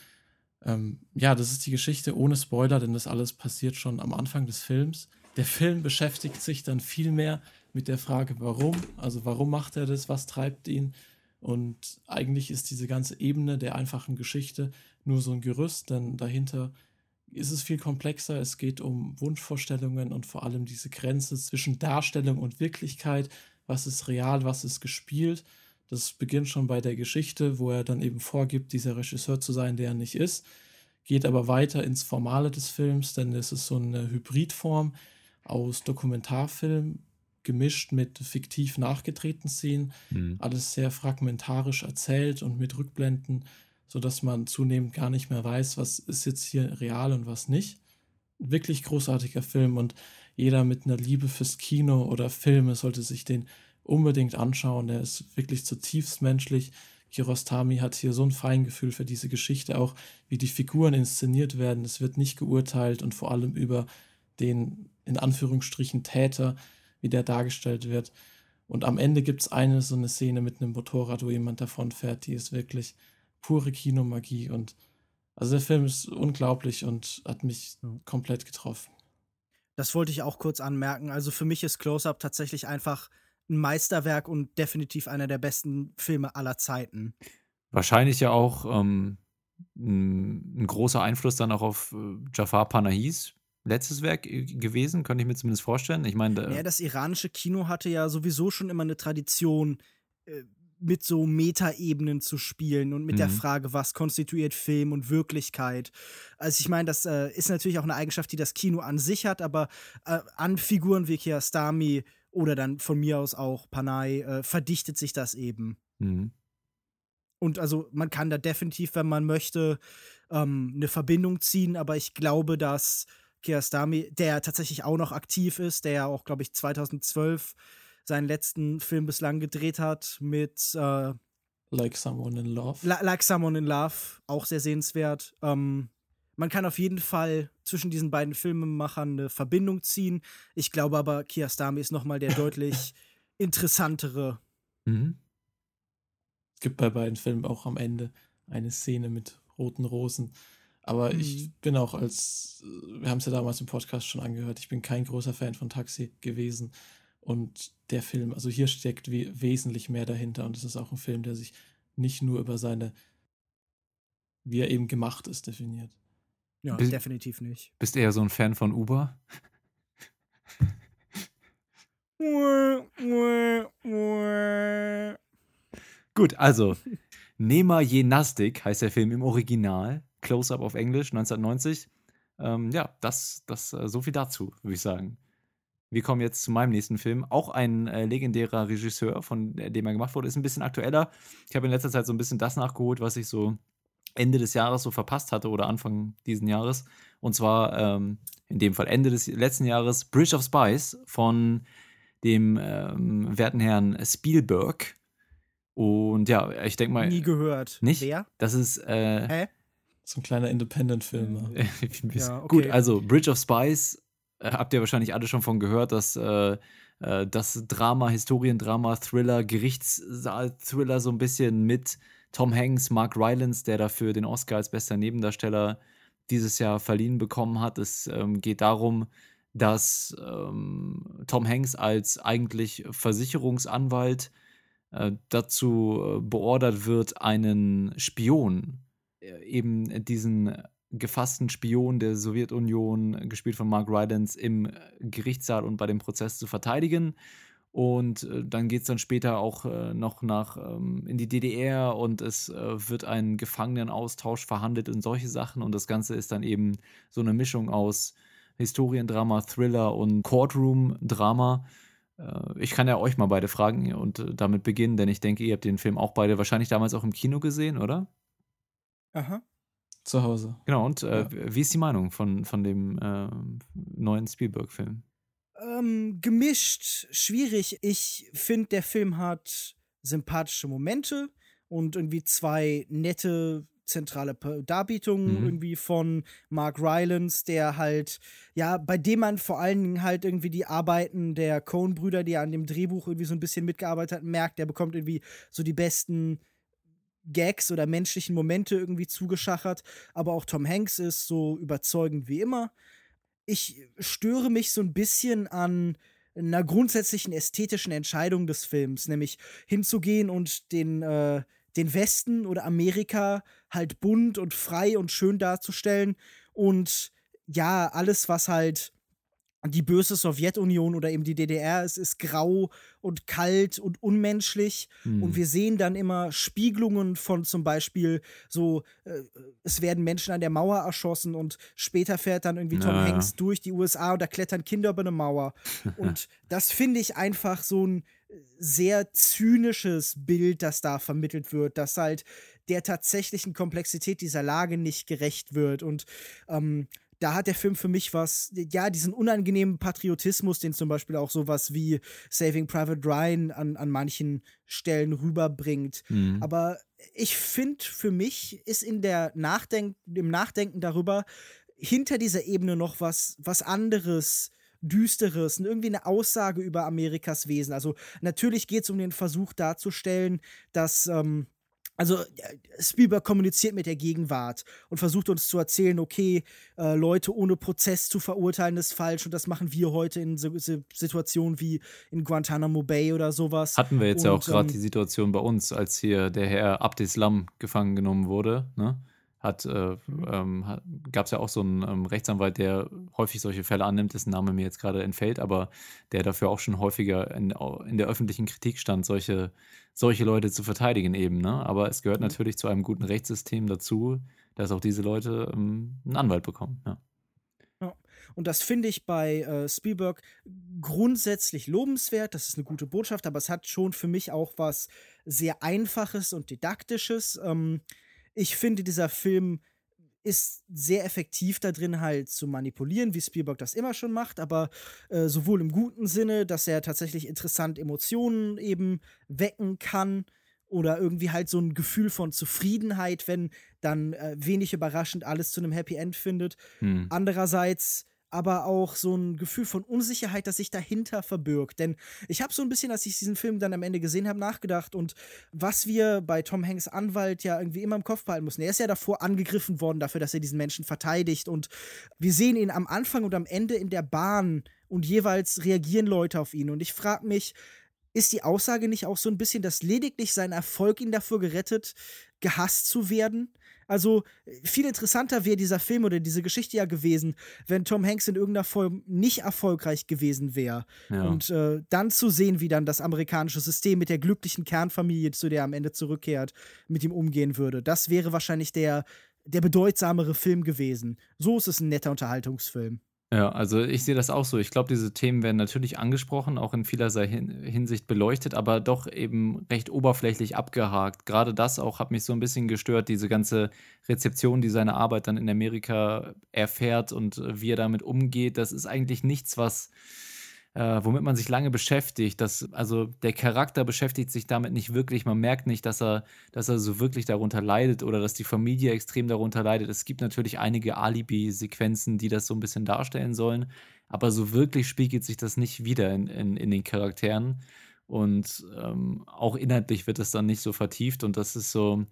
Ähm, ja, das ist die Geschichte ohne Spoiler, denn das alles passiert schon am Anfang des Films. Der Film beschäftigt sich dann viel mehr mit der Frage, warum. Also warum macht er das? Was treibt ihn? Und eigentlich ist diese ganze Ebene der einfachen Geschichte nur so ein Gerüst, denn dahinter ist es viel komplexer. Es geht um Wunschvorstellungen und vor allem diese Grenze zwischen Darstellung und Wirklichkeit. Was ist real, was ist gespielt? Das beginnt schon bei der Geschichte, wo er dann eben vorgibt, dieser Regisseur zu sein, der er nicht ist. Geht aber weiter ins Formale des Films, denn es ist so eine Hybridform aus Dokumentarfilm gemischt mit fiktiv nachgedrehten Szenen. Mhm. Alles sehr fragmentarisch erzählt und mit Rückblenden, sodass man zunehmend gar nicht mehr weiß, was ist jetzt hier real und was nicht. Wirklich großartiger Film und jeder mit einer Liebe fürs Kino oder Filme sollte sich den unbedingt anschauen. Der ist wirklich zutiefst menschlich. Kirostami hat hier so ein Feingefühl für diese Geschichte, auch wie die Figuren inszeniert werden. Es wird nicht geurteilt und vor allem über den in Anführungsstrichen Täter, wie der dargestellt wird. Und am Ende gibt es eine so eine Szene mit einem Motorrad, wo jemand davonfährt, die ist wirklich pure Kinomagie. Und also der Film ist unglaublich und hat mich komplett getroffen. Das wollte ich auch kurz anmerken. Also für mich ist Close-Up tatsächlich einfach ein Meisterwerk und definitiv einer der besten Filme aller Zeiten. Wahrscheinlich ja auch ähm, ein, ein, großer Einfluss dann auch auf äh, Jafar Panahis letztes Werk äh, gewesen, könnte ich mir zumindest vorstellen. Ich meine, ja, das iranische Kino hatte ja sowieso schon immer eine Tradition, äh, mit so Metaebenen zu spielen und mit mhm. der Frage, was konstituiert Film und Wirklichkeit. Also ich meine, das äh, ist natürlich auch eine Eigenschaft, die das Kino an sich hat, aber äh, an Figuren wie Kiarostami oder dann von mir aus auch Panay, äh, verdichtet sich das eben. Mhm. Und also man kann da definitiv, wenn man möchte, ähm, eine Verbindung ziehen, aber ich glaube, dass Kiarostami, der tatsächlich auch noch aktiv ist, der ja auch, glaube ich, 2012 seinen letzten Film bislang gedreht hat mit äh, Like Someone in Love. Like Someone in Love, auch sehr sehenswert. Ähm, man kann auf jeden Fall zwischen diesen beiden Filmemachern eine Verbindung ziehen. Ich glaube aber, Kiarostami ist nochmal der deutlich interessantere. Mhm. Es gibt bei beiden Filmen auch am Ende eine Szene mit roten Rosen. Aber mhm. ich bin auch als, wir haben es ja damals im Podcast schon angehört, ich bin kein großer Fan von Taxi gewesen. Und der Film, also hier steckt we wesentlich mehr dahinter. Und es ist auch ein Film, der sich nicht nur über seine, wie er eben gemacht ist, definiert. Ja, bist, definitiv nicht. Bist eher so ein Fan von Uber? Gut, also Nema Jenastik heißt der Film im Original. Close-Up auf Englisch, 1990. Ähm, ja, das, das, äh, so viel dazu, würde ich sagen. Wir kommen jetzt zu meinem nächsten Film. Auch ein äh, legendärer Regisseur, von dem er gemacht wurde, ist ein bisschen aktueller. Ich habe in letzter Zeit so ein bisschen das nachgeholt, was ich so Ende des Jahres so verpasst hatte oder Anfang diesen Jahres. Und zwar ähm, in dem Fall Ende des letzten Jahres Bridge of Spies von dem ähm, werten Herrn Spielberg. Und ja, ich denke mal. Nie gehört. Nicht? Wer? Das ist. Äh, Hä? So ein kleiner Independent-Film. ja, okay. Gut, also Bridge of Spies äh, habt ihr wahrscheinlich alle schon von gehört, dass äh, äh das Drama, Historiendrama, Thriller, Gerichtssaal-Thriller so ein bisschen mit Tom Hanks, Mark Rylance, der dafür den Oscar als bester Nebendarsteller dieses Jahr verliehen bekommen hat. Es ähm, geht darum, dass ähm, Tom Hanks als eigentlich Versicherungsanwalt äh, dazu äh, beordert wird, einen Spion, äh, eben diesen gefassten Spion der Sowjetunion, gespielt von Mark Rylance, im Gerichtssaal und bei dem Prozess zu verteidigen. Und äh, dann geht es dann später auch äh, noch nach ähm, in die DDR und es äh, wird ein Gefangenenaustausch verhandelt und solche Sachen. Und das Ganze ist dann eben so eine Mischung aus Historiendrama, Thriller und Courtroom-Drama. Äh, ich kann ja euch mal beide fragen und äh, damit beginnen, denn ich denke, ihr habt den Film auch beide wahrscheinlich damals auch im Kino gesehen, oder? Aha. Zu Hause. Genau, und äh, ja. wie ist die Meinung von, von dem neuen Spielberg-Film? Ähm, gemischt, schwierig. Ich finde, der Film hat sympathische Momente und irgendwie zwei nette zentrale Darbietungen mhm. irgendwie von Mark Rylance, der halt, ja, bei dem man vor allen Dingen halt irgendwie die Arbeiten der Coen-Brüder, die an dem Drehbuch irgendwie so ein bisschen mitgearbeitet hat, merkt, der bekommt irgendwie so die besten Gags oder menschlichen Momente irgendwie zugeschachert. Aber auch Tom Hanks ist so überzeugend wie immer ich störe mich so ein bisschen an einer grundsätzlichen ästhetischen Entscheidung des Films, nämlich hinzugehen und den, äh, den Westen oder Amerika halt bunt und frei und schön darzustellen und ja, alles, was halt die böse Sowjetunion oder eben die DDR ist, ist grau und kalt und unmenschlich. Mhm. Und wir sehen dann immer Spiegelungen von zum Beispiel so, äh, es werden Menschen an der Mauer erschossen und später fährt dann irgendwie Tom naja. Hanks durch die USA und da klettern Kinder über eine Mauer. und das finde ich einfach so ein sehr zynisches Bild, das da vermittelt wird, dass halt der tatsächlichen Komplexität dieser Lage nicht gerecht wird. Und ähm, da hat der Film für mich was, ja, diesen unangenehmen Patriotismus, den zum Beispiel auch sowas wie Saving Private Ryan an, an manchen Stellen rüberbringt. Mhm. Aber ich finde, für mich ist in der Nachdenk im Nachdenken darüber hinter dieser Ebene noch was, was anderes. Düsteres und irgendwie eine Aussage über Amerikas Wesen. Also natürlich geht es um den Versuch darzustellen, dass ähm, also Spielberg kommuniziert mit der Gegenwart und versucht uns zu erzählen, okay, äh, Leute ohne Prozess zu verurteilen ist falsch und das machen wir heute in so, so Situationen wie in Guantanamo Bay oder sowas. Hatten wir jetzt und, ja auch gerade ähm, die Situation bei uns, als hier der Herr Abdeslam gefangen genommen wurde, ne? Hat, äh, ähm, gab es ja auch so einen ähm, Rechtsanwalt, der häufig solche Fälle annimmt, dessen Name mir jetzt gerade entfällt, aber der dafür auch schon häufiger in, in der öffentlichen Kritik stand, solche, solche Leute zu verteidigen eben. Ne? Aber es gehört mhm. natürlich zu einem guten Rechtssystem dazu, dass auch diese Leute ähm, einen Anwalt bekommen. Ja. ja. Und das finde ich bei äh, Spielberg grundsätzlich lobenswert. Das ist eine gute Botschaft, aber es hat schon für mich auch was sehr Einfaches und Didaktisches. Ähm, ich finde, dieser Film ist sehr effektiv da drin, halt zu manipulieren, wie Spielberg das immer schon macht, aber äh, sowohl im guten Sinne, dass er tatsächlich interessant Emotionen eben wecken kann oder irgendwie halt so ein Gefühl von Zufriedenheit, wenn dann äh, wenig überraschend alles zu einem Happy End findet. Hm. Andererseits aber auch so ein Gefühl von Unsicherheit, das sich dahinter verbirgt. Denn ich habe so ein bisschen, als ich diesen Film dann am Ende gesehen habe, nachgedacht und was wir bei Tom Hanks Anwalt ja irgendwie immer im Kopf behalten müssen. Er ist ja davor angegriffen worden dafür, dass er diesen Menschen verteidigt und wir sehen ihn am Anfang und am Ende in der Bahn und jeweils reagieren Leute auf ihn und ich frage mich, ist die Aussage nicht auch so ein bisschen, dass lediglich sein Erfolg ihn dafür gerettet, gehasst zu werden? Also viel interessanter wäre dieser Film oder diese Geschichte ja gewesen, wenn Tom Hanks in irgendeiner Form nicht erfolgreich gewesen wäre. Ja. Und äh, dann zu sehen, wie dann das amerikanische System mit der glücklichen Kernfamilie, zu der er am Ende zurückkehrt, mit ihm umgehen würde. Das wäre wahrscheinlich der, der bedeutsamere Film gewesen. So ist es ein netter Unterhaltungsfilm. Ja, also ich sehe das auch so. Ich glaube, diese Themen werden natürlich angesprochen, auch in vielerlei Hinsicht beleuchtet, aber doch eben recht oberflächlich abgehakt. Gerade das auch hat mich so ein bisschen gestört, diese ganze Rezeption, die seine Arbeit dann in Amerika erfährt und wie er damit umgeht. Das ist eigentlich nichts, was äh, womit man sich lange beschäftigt. Das, also der Charakter beschäftigt sich damit nicht wirklich. Man merkt nicht, dass er, dass er so wirklich darunter leidet oder dass die Familie extrem darunter leidet. Es gibt natürlich einige Alibi-Sequenzen, die das so ein bisschen darstellen sollen, aber so wirklich spiegelt sich das nicht wieder in, in, in den Charakteren. Und ähm, auch inhaltlich wird das dann nicht so vertieft. Und das ist so,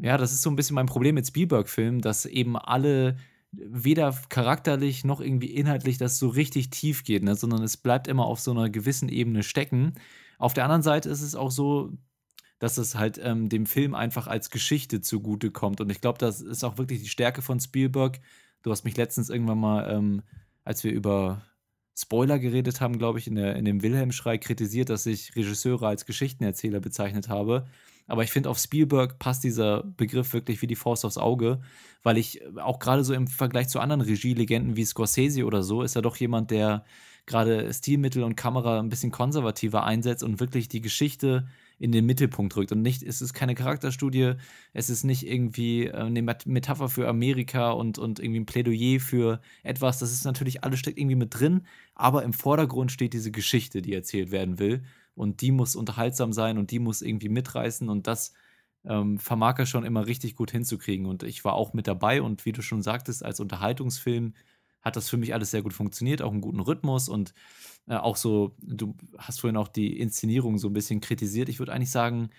ja, das ist so ein bisschen mein Problem mit Spielberg-Filmen, dass eben alle weder charakterlich noch irgendwie inhaltlich das so richtig tief geht, ne? sondern es bleibt immer auf so einer gewissen Ebene stecken. Auf der anderen Seite ist es auch so, dass es halt ähm, dem Film einfach als Geschichte zugute kommt. Und ich glaube, das ist auch wirklich die Stärke von Spielberg. Du hast mich letztens irgendwann mal, ähm, als wir über Spoiler geredet haben, glaube ich, in, der, in dem Wilhelm-Schrei kritisiert, dass ich Regisseure als Geschichtenerzähler bezeichnet habe. Aber ich finde, auf Spielberg passt dieser Begriff wirklich wie die Faust aufs Auge, weil ich auch gerade so im Vergleich zu anderen Regielegenden wie Scorsese oder so, ist er doch jemand, der gerade Stilmittel und Kamera ein bisschen konservativer einsetzt und wirklich die Geschichte in den Mittelpunkt rückt. Und nicht, es ist keine Charakterstudie, es ist nicht irgendwie äh, eine Metapher für Amerika und, und irgendwie ein Plädoyer für etwas. Das ist natürlich, alles steckt irgendwie mit drin, aber im Vordergrund steht diese Geschichte, die erzählt werden will. Und die muss unterhaltsam sein und die muss irgendwie mitreißen und das ähm, vermag er schon immer richtig gut hinzukriegen. Und ich war auch mit dabei und wie du schon sagtest, als Unterhaltungsfilm hat das für mich alles sehr gut funktioniert, auch einen guten Rhythmus und äh, auch so, du hast vorhin auch die Inszenierung so ein bisschen kritisiert. Ich würde eigentlich sagen,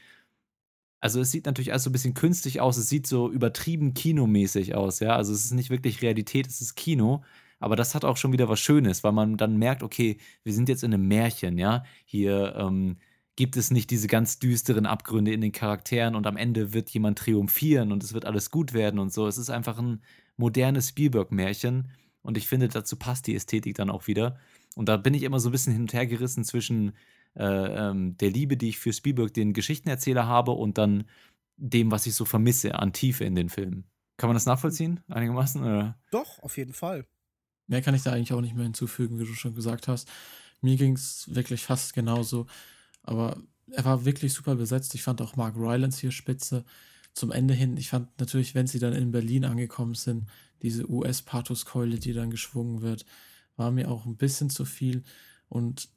also es sieht natürlich alles so ein bisschen künstlich aus, es sieht so übertrieben kinomäßig aus, ja. Also es ist nicht wirklich Realität, es ist Kino. Aber das hat auch schon wieder was Schönes, weil man dann merkt, okay, wir sind jetzt in einem Märchen, ja. Hier ähm, gibt es nicht diese ganz düsteren Abgründe in den Charakteren und am Ende wird jemand triumphieren und es wird alles gut werden und so. Es ist einfach ein modernes Spielberg-Märchen und ich finde, dazu passt die Ästhetik dann auch wieder. Und da bin ich immer so ein bisschen hin und her gerissen zwischen äh, ähm, der Liebe, die ich für Spielberg, den Geschichtenerzähler habe, und dann dem, was ich so vermisse an Tiefe in den Filmen. Kann man das nachvollziehen, einigermaßen? Oder? Doch, auf jeden Fall. Mehr kann ich da eigentlich auch nicht mehr hinzufügen, wie du schon gesagt hast. Mir ging es wirklich fast genauso. Aber er war wirklich super besetzt. Ich fand auch Mark Rylance hier spitze. Zum Ende hin, ich fand natürlich, wenn sie dann in Berlin angekommen sind, diese US-Pathos-Keule, die dann geschwungen wird, war mir auch ein bisschen zu viel. Und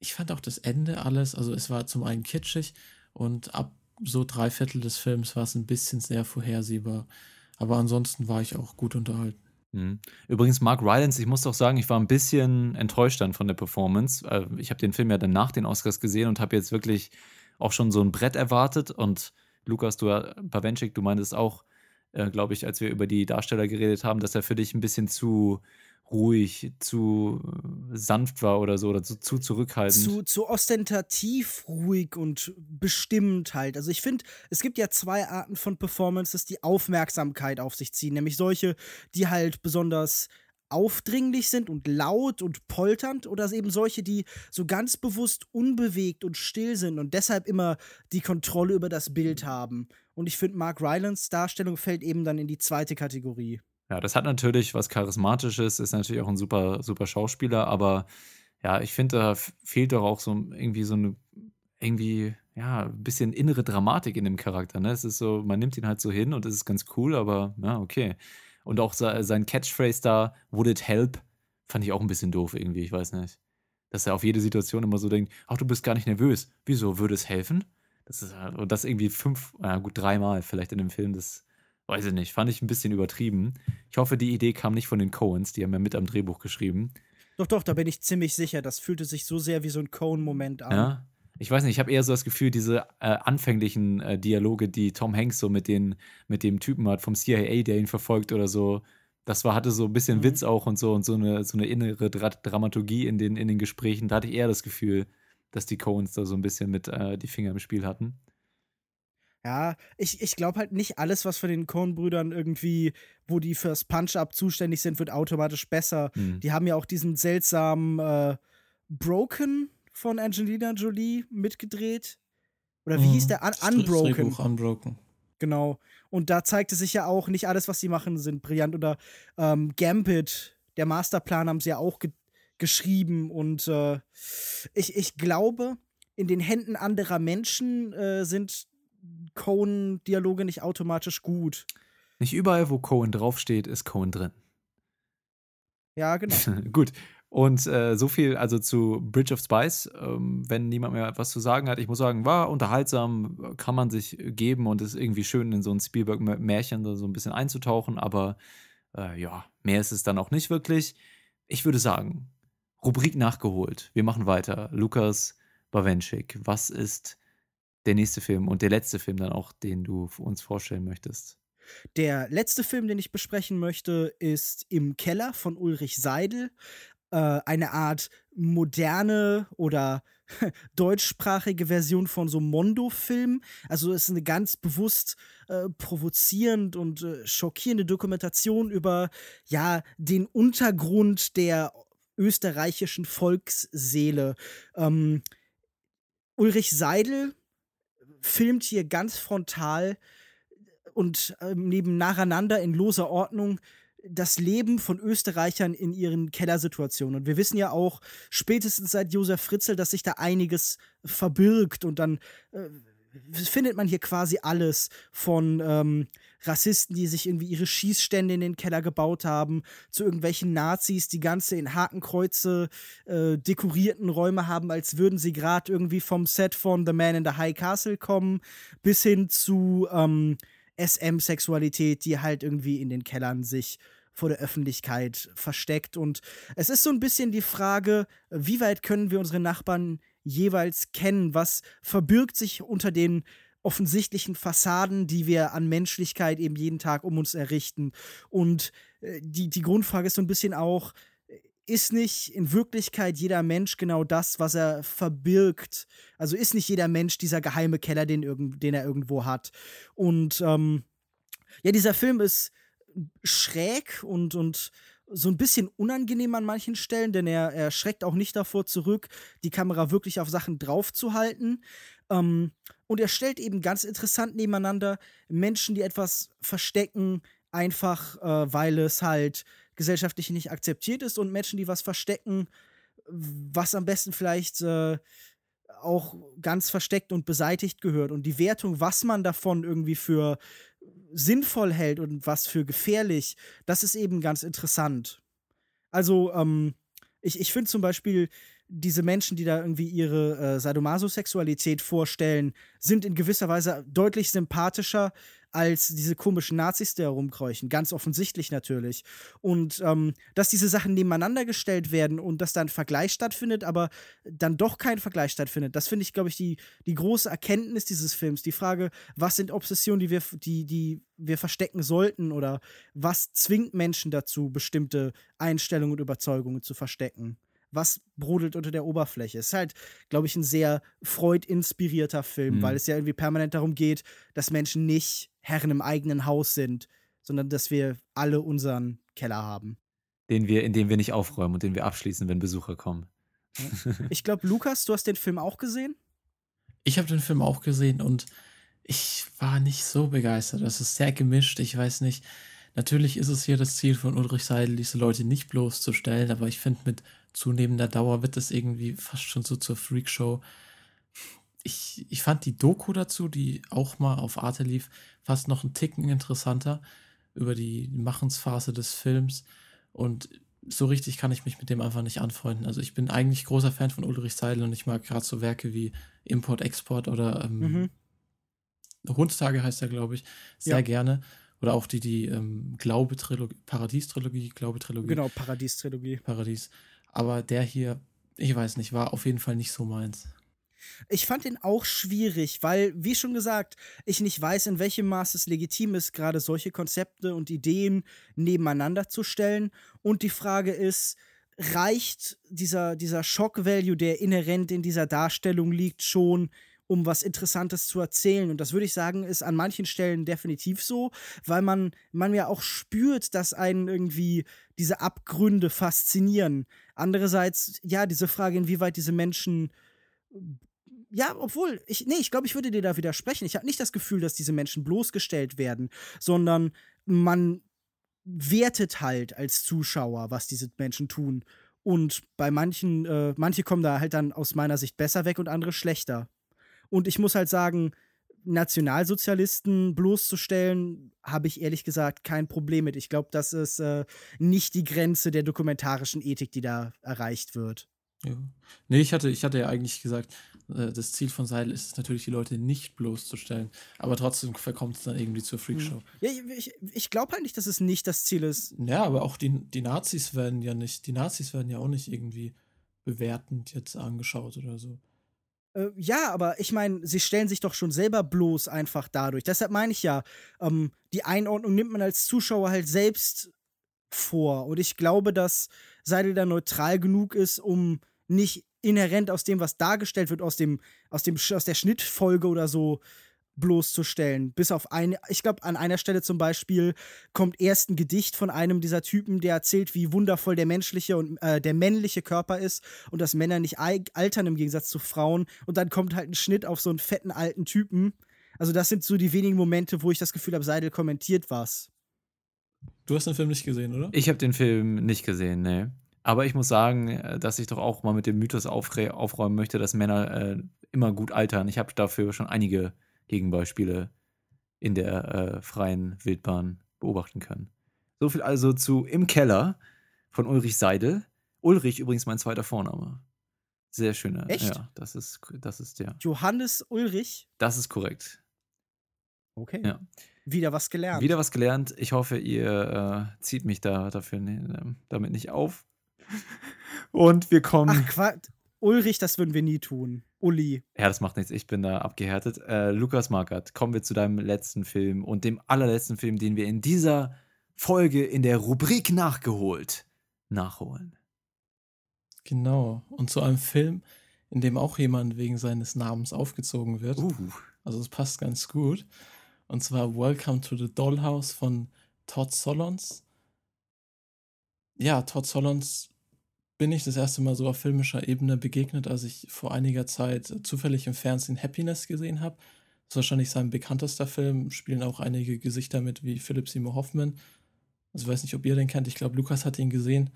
ich fand auch das Ende alles, also es war zum einen kitschig und ab so drei Viertel des Films war es ein bisschen sehr vorhersehbar. Aber ansonsten war ich auch gut unterhalten. Mhm. Übrigens, Mark Rylance, ich muss doch sagen, ich war ein bisschen enttäuscht dann von der Performance. Äh, ich habe den Film ja dann nach den Oscars gesehen und habe jetzt wirklich auch schon so ein Brett erwartet. Und Lukas, du, Bawenschik, du meintest auch, äh, glaube ich, als wir über die Darsteller geredet haben, dass er für dich ein bisschen zu ruhig, zu sanft war oder so oder zu, zu zurückhaltend. Zu, zu ostentativ ruhig und bestimmt halt. Also ich finde, es gibt ja zwei Arten von Performances, die Aufmerksamkeit auf sich ziehen. Nämlich solche, die halt besonders aufdringlich sind und laut und polternd oder eben solche, die so ganz bewusst unbewegt und still sind und deshalb immer die Kontrolle über das Bild haben. Und ich finde, Mark Rylans Darstellung fällt eben dann in die zweite Kategorie. Ja, das hat natürlich was Charismatisches, ist natürlich auch ein super, super Schauspieler, aber ja, ich finde, da fehlt doch auch so irgendwie so eine, irgendwie, ja, ein bisschen innere Dramatik in dem Charakter. Ne? Es ist so, man nimmt ihn halt so hin und es ist ganz cool, aber ja, okay. Und auch sein Catchphrase da, would it help, fand ich auch ein bisschen doof irgendwie, ich weiß nicht. Dass er auf jede Situation immer so denkt, ach, du bist gar nicht nervös. Wieso, würde es helfen? Das ist, und das irgendwie fünf, ja gut, dreimal vielleicht in dem Film, das weiß ich nicht, fand ich ein bisschen übertrieben. Ich hoffe, die Idee kam nicht von den Coens, die haben ja mit am Drehbuch geschrieben. Doch, doch, da bin ich ziemlich sicher. Das fühlte sich so sehr wie so ein Cohen-Moment an. Ja, ich weiß nicht, ich habe eher so das Gefühl, diese äh, anfänglichen äh, Dialoge, die Tom Hanks so mit, den, mit dem Typen hat vom CIA, der ihn verfolgt oder so, das war, hatte so ein bisschen mhm. Witz auch und so und so eine, so eine innere Dra Dramaturgie in den, in den Gesprächen. Da hatte ich eher das Gefühl, dass die Coens da so ein bisschen mit äh, die Finger im Spiel hatten. Ja, ich, ich glaube halt nicht alles, was von den Coen-Brüdern irgendwie, wo die fürs Punch-Up zuständig sind, wird automatisch besser. Mhm. Die haben ja auch diesen seltsamen äh, Broken von Angelina Jolie mitgedreht. Oder wie mhm. hieß der? Un Unbroken. Unbroken. Genau. Und da zeigte sich ja auch, nicht alles, was sie machen, sind brillant. Oder ähm, Gambit, der Masterplan haben sie ja auch ge geschrieben. Und äh, ich, ich glaube, in den Händen anderer Menschen äh, sind Cohen-Dialoge nicht automatisch gut. Nicht überall, wo Cohen draufsteht, ist Cohen drin. Ja, genau. gut. Und äh, so viel also zu Bridge of Spice. Ähm, wenn niemand mehr was zu sagen hat, ich muss sagen, war unterhaltsam, kann man sich geben und ist irgendwie schön in so ein Spielberg-Märchen so ein bisschen einzutauchen, aber äh, ja, mehr ist es dann auch nicht wirklich. Ich würde sagen, Rubrik nachgeholt. Wir machen weiter. Lukas Bawenschik, was ist der nächste Film und der letzte Film dann auch, den du uns vorstellen möchtest? Der letzte Film, den ich besprechen möchte, ist Im Keller von Ulrich Seidel. Äh, eine Art moderne oder deutschsprachige Version von so Mondo-Film. Also es ist eine ganz bewusst äh, provozierend und äh, schockierende Dokumentation über ja den Untergrund der österreichischen Volksseele. Ähm, Ulrich Seidel filmt hier ganz frontal und äh, neben nacheinander in loser Ordnung das Leben von Österreichern in ihren Kellersituationen. Und wir wissen ja auch spätestens seit Josef Fritzl, dass sich da einiges verbirgt und dann äh, findet man hier quasi alles von ähm, Rassisten, die sich irgendwie ihre Schießstände in den Keller gebaut haben, zu irgendwelchen Nazis, die ganze in Hakenkreuze äh, dekorierten Räume haben, als würden sie gerade irgendwie vom Set von The Man in the High Castle kommen, bis hin zu ähm, SM-Sexualität, die halt irgendwie in den Kellern sich vor der Öffentlichkeit versteckt. Und es ist so ein bisschen die Frage, wie weit können wir unsere Nachbarn jeweils kennen? Was verbirgt sich unter den offensichtlichen Fassaden, die wir an Menschlichkeit eben jeden Tag um uns errichten? Und äh, die, die Grundfrage ist so ein bisschen auch, ist nicht in Wirklichkeit jeder Mensch genau das, was er verbirgt? Also ist nicht jeder Mensch dieser geheime Keller, den, den er irgendwo hat. Und ähm, ja, dieser Film ist schräg und, und so ein bisschen unangenehm an manchen Stellen, denn er, er schreckt auch nicht davor zurück, die Kamera wirklich auf Sachen draufzuhalten. Ähm, und er stellt eben ganz interessant nebeneinander Menschen, die etwas verstecken, einfach äh, weil es halt gesellschaftlich nicht akzeptiert ist und Menschen, die was verstecken, was am besten vielleicht äh, auch ganz versteckt und beseitigt gehört. Und die Wertung, was man davon irgendwie für sinnvoll hält und was für gefährlich, das ist eben ganz interessant. Also, ähm, ich, ich finde zum Beispiel, diese Menschen, die da irgendwie ihre äh, Sadomaso-Sexualität vorstellen, sind in gewisser Weise deutlich sympathischer als diese komischen Nazis, die herumkreuchen. Ganz offensichtlich natürlich. Und ähm, dass diese Sachen nebeneinander gestellt werden und dass da ein Vergleich stattfindet, aber dann doch kein Vergleich stattfindet, das finde ich, glaube ich, die, die große Erkenntnis dieses Films. Die Frage, was sind Obsessionen, die wir, die, die wir verstecken sollten oder was zwingt Menschen dazu, bestimmte Einstellungen und Überzeugungen zu verstecken? was brodelt unter der Oberfläche. Es ist halt, glaube ich, ein sehr Freud-inspirierter Film, mhm. weil es ja irgendwie permanent darum geht, dass Menschen nicht Herren im eigenen Haus sind, sondern dass wir alle unseren Keller haben. Den wir, in dem wir nicht aufräumen und den wir abschließen, wenn Besucher kommen. Ich glaube, Lukas, du hast den Film auch gesehen? Ich habe den Film auch gesehen und ich war nicht so begeistert. Das ist sehr gemischt. Ich weiß nicht. Natürlich ist es hier das Ziel von Ulrich Seidel, diese Leute nicht bloßzustellen, aber ich finde, mit zunehmender Dauer wird es irgendwie fast schon so zur Freakshow. Ich, ich fand die Doku dazu, die auch mal auf Arte lief, fast noch einen Ticken interessanter über die Machensphase des Films. Und so richtig kann ich mich mit dem einfach nicht anfreunden. Also ich bin eigentlich großer Fan von Ulrich Seidel und ich mag gerade so Werke wie Import, Export oder ähm, mhm. Hundstage heißt er, glaube ich, sehr ja. gerne. Oder auch die, die ähm, Glaube-Trilogie, Paradies-Trilogie, Glaube-Trilogie. Genau, Paradies-Trilogie. Paradies. Aber der hier, ich weiß nicht, war auf jeden Fall nicht so meins. Ich fand ihn auch schwierig, weil, wie schon gesagt, ich nicht weiß, in welchem Maß es legitim ist, gerade solche Konzepte und Ideen nebeneinander zu stellen. Und die Frage ist, reicht dieser, dieser Shock-Value, der inhärent in dieser Darstellung liegt, schon, um was Interessantes zu erzählen. Und das würde ich sagen, ist an manchen Stellen definitiv so, weil man, man ja auch spürt, dass einen irgendwie diese Abgründe faszinieren. Andererseits, ja, diese Frage, inwieweit diese Menschen ja, obwohl, ich, nee, ich glaube, ich würde dir da widersprechen. Ich habe nicht das Gefühl, dass diese Menschen bloßgestellt werden, sondern man wertet halt als Zuschauer, was diese Menschen tun. Und bei manchen, äh, manche kommen da halt dann aus meiner Sicht besser weg und andere schlechter. Und ich muss halt sagen, Nationalsozialisten bloßzustellen, habe ich ehrlich gesagt kein Problem mit. Ich glaube, das ist äh, nicht die Grenze der dokumentarischen Ethik, die da erreicht wird. Ja. Nee, ich hatte, ich hatte ja eigentlich gesagt, das Ziel von Seidel ist es natürlich, die Leute nicht bloßzustellen. Aber trotzdem verkommt es dann irgendwie zur Freakshow. Hm. Ja, ich, ich glaube halt nicht, dass es nicht das Ziel ist. Ja, aber auch die, die Nazis werden ja nicht, die Nazis werden ja auch nicht irgendwie bewertend jetzt angeschaut oder so. Äh, ja, aber ich meine, sie stellen sich doch schon selber bloß einfach dadurch. Deshalb meine ich ja, ähm, die Einordnung nimmt man als Zuschauer halt selbst vor. Und ich glaube, dass Seidel da neutral genug ist, um nicht inhärent aus dem, was dargestellt wird, aus dem, aus dem, aus der Schnittfolge oder so bloßzustellen. Bis auf eine, ich glaube, an einer Stelle zum Beispiel kommt erst ein Gedicht von einem dieser Typen, der erzählt, wie wundervoll der menschliche und äh, der männliche Körper ist und dass Männer nicht altern im Gegensatz zu Frauen. Und dann kommt halt ein Schnitt auf so einen fetten alten Typen. Also, das sind so die wenigen Momente, wo ich das Gefühl habe, Seidel kommentiert was. Du hast den Film nicht gesehen, oder? Ich habe den Film nicht gesehen, ne. Aber ich muss sagen, äh, dass ich doch auch mal mit dem Mythos aufräumen möchte, dass Männer äh, immer gut altern. Ich habe dafür schon einige Gegenbeispiele in der äh, freien Wildbahn beobachten können. So viel also zu Im Keller von Ulrich Seidel. Ulrich übrigens mein zweiter Vorname. Sehr schöner. Echt? Ja, das ist, das ist der. Johannes Ulrich? Das ist korrekt. Okay. Ja. Wieder was gelernt. Wieder was gelernt. Ich hoffe, ihr äh, zieht mich da dafür ne, damit nicht auf. Und wir kommen. Ach, Quatsch. Ulrich, das würden wir nie tun. Uli. Ja, das macht nichts. Ich bin da abgehärtet. Äh, Lukas Markert, kommen wir zu deinem letzten Film und dem allerletzten Film, den wir in dieser Folge in der Rubrik nachgeholt nachholen. Genau. Und zu einem Film, in dem auch jemand wegen seines Namens aufgezogen wird. Uh. Also es passt ganz gut. Und zwar Welcome to the Dollhouse von Todd Solondz. Ja, Todd Solondz bin ich das erste Mal so auf filmischer Ebene begegnet, als ich vor einiger Zeit zufällig im Fernsehen Happiness gesehen habe. Das ist wahrscheinlich sein bekanntester Film, spielen auch einige Gesichter mit wie Philip Seymour Hoffman. Also ich weiß nicht, ob ihr den kennt, ich glaube, Lukas hat ihn gesehen.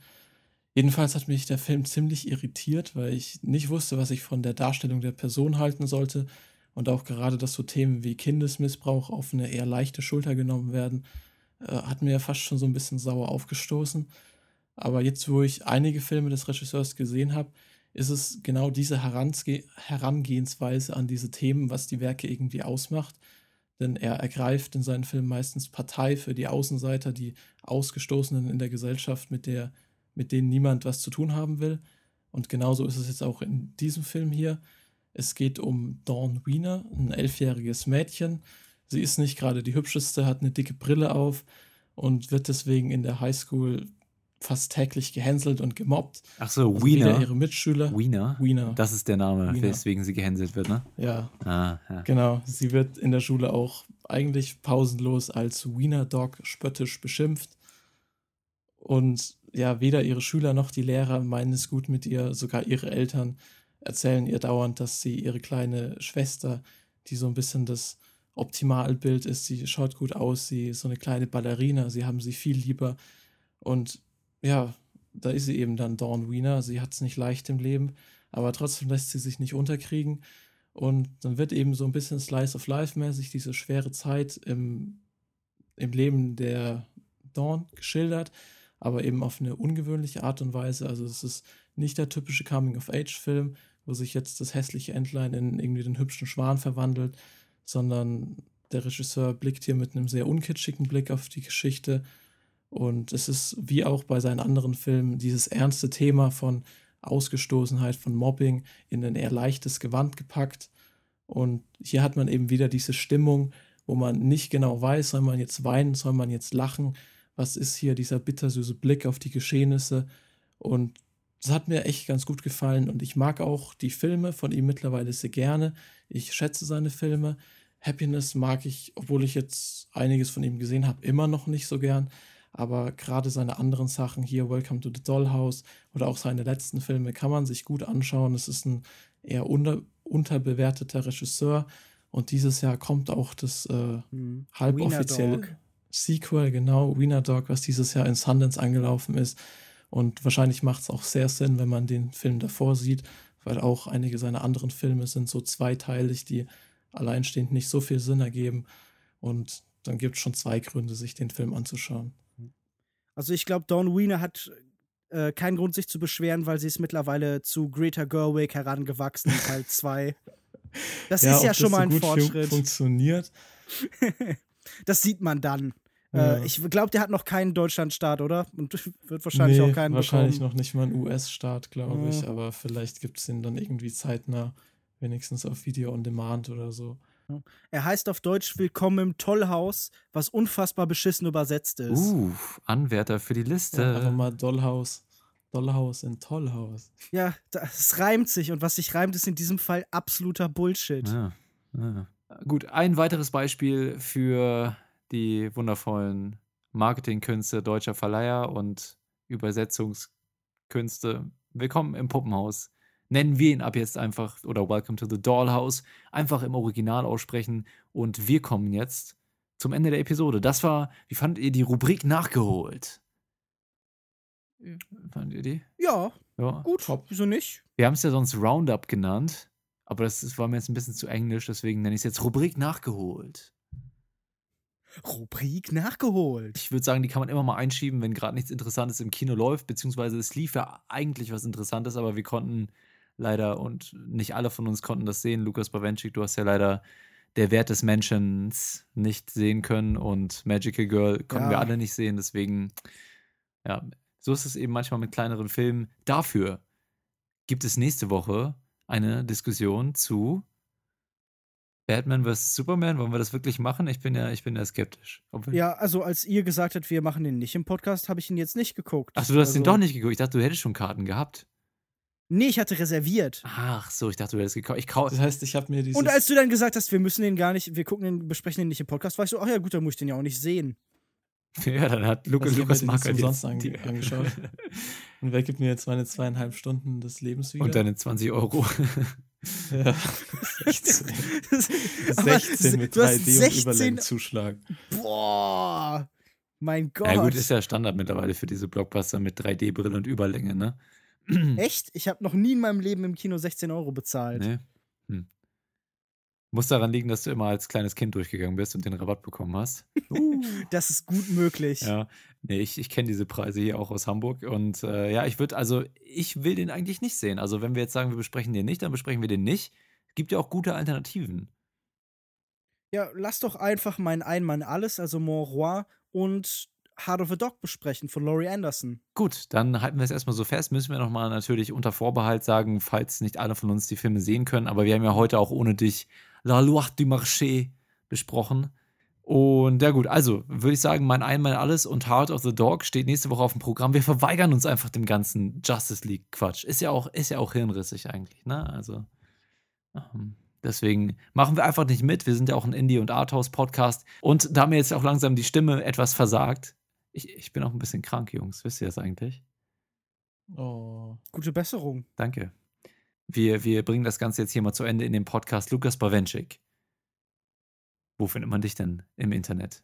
Jedenfalls hat mich der Film ziemlich irritiert, weil ich nicht wusste, was ich von der Darstellung der Person halten sollte und auch gerade, dass so Themen wie Kindesmissbrauch auf eine eher leichte Schulter genommen werden, äh, hat mir fast schon so ein bisschen sauer aufgestoßen. Aber jetzt, wo ich einige Filme des Regisseurs gesehen habe, ist es genau diese Herange Herangehensweise an diese Themen, was die Werke irgendwie ausmacht. Denn er ergreift in seinen Filmen meistens Partei für die Außenseiter, die Ausgestoßenen in der Gesellschaft, mit, der, mit denen niemand was zu tun haben will. Und genauso ist es jetzt auch in diesem Film hier. Es geht um Dawn Wiener, ein elfjähriges Mädchen. Sie ist nicht gerade die hübscheste, hat eine dicke Brille auf und wird deswegen in der Highschool fast täglich gehänselt und gemobbt. Ach so, Also Wiener. wieder ihre Mitschüler. Wiener? Wiener. Das ist der Name, Wiener. weswegen sie gehänselt wird, ne? Ja, Ah, ja. genau. Sie wird in der Schule auch eigentlich pausenlos als Wiener Dog spöttisch beschimpft. Und ja, weder ihre Schüler noch die Lehrer meinen es gut mit ihr, sogar ihre Eltern erzählen ihr dauernd, dass sie ihre kleine Schwester, die so ein bisschen das Optimalbild ist, sie schaut gut aus, sie ist so eine kleine Ballerina, sie haben sie viel lieber. Und ja, da ist sie eben dann Dawn Wiener. Sie hat es nicht leicht im Leben, aber trotzdem lässt sie sich nicht unterkriegen. Und dann wird eben so ein bisschen Slice of Life mäßig diese schwere Zeit im, im Leben der Dawn geschildert, aber eben auf eine ungewöhnliche Art und Weise. Also es ist nicht der typische Coming-of-Age-Film, wo sich jetzt das hässliche Entlein in irgendwie den hübschen Schwan verwandelt, sondern der Regisseur blickt hier mit einem sehr unkitschigen Blick auf die Geschichte. Und es ist wie auch bei seinen anderen Filmen dieses ernste Thema von Ausgestoßenheit, von Mobbing in ein eher leichtes Gewand gepackt. Und hier hat man eben wieder diese Stimmung, wo man nicht genau weiß, soll man jetzt weinen, soll man jetzt lachen, was ist hier dieser bittersüße Blick auf die Geschehnisse. Und das hat mir echt ganz gut gefallen und ich mag auch die Filme von ihm mittlerweile sehr gerne. Ich schätze seine Filme. Happiness mag ich, obwohl ich jetzt einiges von ihm gesehen habe, immer noch nicht so gern. Aber gerade seine anderen Sachen hier, Welcome to the Dollhouse oder auch seine letzten Filme, kann man sich gut anschauen. Es ist ein eher unter, unterbewerteter Regisseur. Und dieses Jahr kommt auch das äh, Hm. halboffizielle. Sequel, genau, Wiener Dog, was dieses Jahr in Sundance angelaufen ist. Und wahrscheinlich macht es auch sehr Sinn, wenn man den Film davor sieht, weil auch einige seiner anderen Filme sind so zweiteilig, die alleinstehend nicht so viel Sinn ergeben. Und dann gibt es schon zwei Gründe, sich den Film anzuschauen. Also ich glaube, Dawn Wiener hat äh, keinen Grund, sich zu beschweren, weil sie ist mittlerweile zu Greta Gerwig herangewachsen, Teil 2. Das ist ja schon mal ein so Fortschritt. funktioniert. Das sieht man dann. Ja. Äh, ich glaube, der hat noch keinen Deutschlandstart, oder? Und wird wahrscheinlich Nee, auch keinen Wahrscheinlich bekommen. noch nicht mal einen US-Start, glaube Ja. ich, aber vielleicht gibt es ihn dann irgendwie zeitnah. Wenigstens auf Video on Demand oder so. Er heißt auf Deutsch Willkommen im Tollhaus, was unfassbar beschissen übersetzt ist. Uh, Anwärter für die Liste. Ja, einfach mal Dollhaus. Dollhaus in Tollhaus. Ja, das reimt sich und was sich reimt, ist in diesem Fall absoluter Bullshit. Ja, ja. Gut, ein weiteres Beispiel für die wundervollen Marketingkünste deutscher Verleiher und Übersetzungskünste. Willkommen im Puppenhaus. Nennen wir ihn ab jetzt einfach oder Welcome to the Dollhouse. Einfach im Original aussprechen. Und wir kommen jetzt zum Ende der Episode. Das war, wie fandet ihr die Rubrik nachgeholt? Fandet ihr die? Ja, Ja. gut. Wieso nicht? Wir haben es ja sonst Roundup genannt, aber das, das war mir jetzt ein bisschen zu englisch, deswegen nenne ich es jetzt Rubrik nachgeholt. Rubrik nachgeholt. Ich würde sagen, die kann man immer mal einschieben, wenn gerade nichts Interessantes im Kino läuft, beziehungsweise es lief ja eigentlich was Interessantes, aber wir konnten leider und nicht alle von uns konnten das sehen. Lukas Bawenschik, du hast ja leider der Wert des Menschen nicht sehen können und Magical Girl konnten Ja. wir alle nicht sehen, deswegen, ja, so ist es eben manchmal mit kleineren Filmen. Dafür gibt es nächste Woche eine Diskussion zu Batman vs. Superman. Wollen wir das wirklich machen? Ich bin ja, ich bin ja skeptisch. Ja, also als ihr gesagt habt, wir machen den nicht im Podcast, habe ich ihn jetzt nicht geguckt. Ach, du hast also, den doch nicht geguckt. Ich dachte, du hättest schon Karten gehabt. Nee, ich hatte reserviert. Ach so, ich dachte, du hättest gekauft. Ich kau Das heißt, ich habe mir dieses. Und als du dann gesagt hast, wir müssen den gar nicht, wir gucken den, besprechen den nicht im Podcast, war ich so, ach ja, gut, dann muss ich den ja auch nicht sehen. ja, dann hat Lukas, Also Lukas mir Mark den umsonst jetzt ange- angeschaut. und wer gibt mir jetzt meine zweieinhalb Stunden des Lebens wieder? Und deine 20 Euro. ja. 16. Aber 16 mit du hast 3D und 16 Überlängenzuschlag. Boah, mein Gott. ja, gut, ist ja Standard mittlerweile für diese Blockbuster mit 3D-Brille und Überlänge, ne? Echt? Ich habe noch nie in meinem Leben im Kino 16 Euro bezahlt. Nee. Hm. Muss daran liegen, dass du immer als kleines Kind durchgegangen bist und den Rabatt bekommen hast. Das ist gut möglich. Ja, nee, ich, ich kenne diese Preise hier auch aus Hamburg. Und äh, ja, ich würde, also, ich will den eigentlich nicht sehen. Also, wenn wir jetzt sagen, wir besprechen den nicht, dann besprechen wir den nicht. Es gibt ja auch gute Alternativen. Ja, lass doch einfach mein Einmann alles, also Mon Roi und Heart of a Dog besprechen von Laurie Anderson. Gut, dann halten wir es erstmal so fest. Müssen wir nochmal natürlich unter Vorbehalt sagen, falls nicht alle von uns die Filme sehen können. Aber wir haben ja heute auch ohne dich La Loi du Marché besprochen. Und ja gut, also würde ich sagen, mein Einmal alles und Heart of the Dog steht nächste Woche auf dem Programm. Wir verweigern uns einfach dem ganzen Justice League Quatsch. Ist ja auch, ist ja auch hirnrissig eigentlich, ne? Also ähm, deswegen machen wir einfach nicht mit. Wir sind ja auch ein Indie- und Arthouse-Podcast. Und da mir jetzt auch langsam die Stimme etwas versagt, ich, ich bin auch ein bisschen krank, Jungs. Wisst ihr das eigentlich? Oh. Gute Besserung. Danke. Wir, wir bringen das Ganze jetzt hier mal zu Ende in dem Podcast Lukas Bawenschik. Wo findet man dich denn im Internet?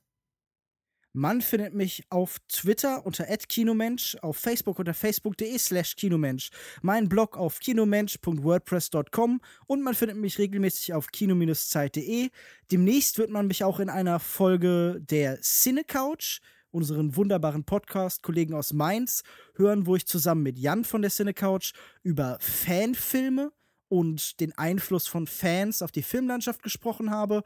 Man findet mich auf Twitter unter @kinomensch, auf Facebook unter facebook.de slash kinomensch, meinen Blog auf kinomensch.wordpress.com und man findet mich regelmäßig auf kino-zeit.de. Demnächst wird man mich auch in einer Folge der Cinecouch, unseren wunderbaren Podcast-Kollegen aus Mainz, hören, wo ich zusammen mit Jan von der Cinecouch über Fanfilme und den Einfluss von Fans auf die Filmlandschaft gesprochen habe.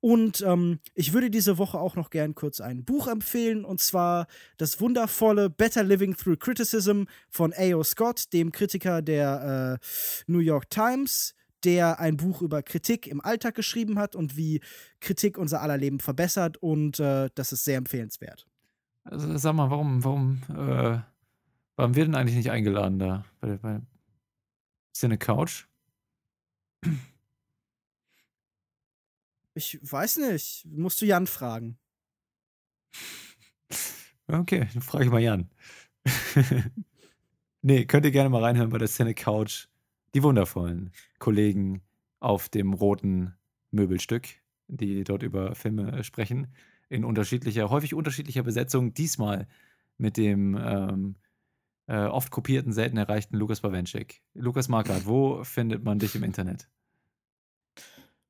Und ähm, ich würde diese Woche auch noch gern kurz ein Buch empfehlen, und zwar das wundervolle Better Living Through Criticism von A.O. Scott, dem Kritiker der äh, New York Times, der ein Buch über Kritik im Alltag geschrieben hat und wie Kritik unser aller Leben verbessert. Und äh, das ist sehr empfehlenswert. Also sag mal, warum, warum, äh, waren wir denn eigentlich nicht eingeladen da bei, bei Cine Couch? Ich weiß nicht, musst du Jan fragen. Okay, dann frage ich mal Jan. nee, könnt ihr gerne mal reinhören bei der Cine Couch. Die wundervollen Kollegen auf dem roten Möbelstück, die dort über Filme sprechen. In unterschiedlicher, häufig unterschiedlicher Besetzung. Diesmal mit dem ähm, äh, oft kopierten, selten erreichten Lukas Bawenschik. Lukas Markert, wo findet man dich im Internet?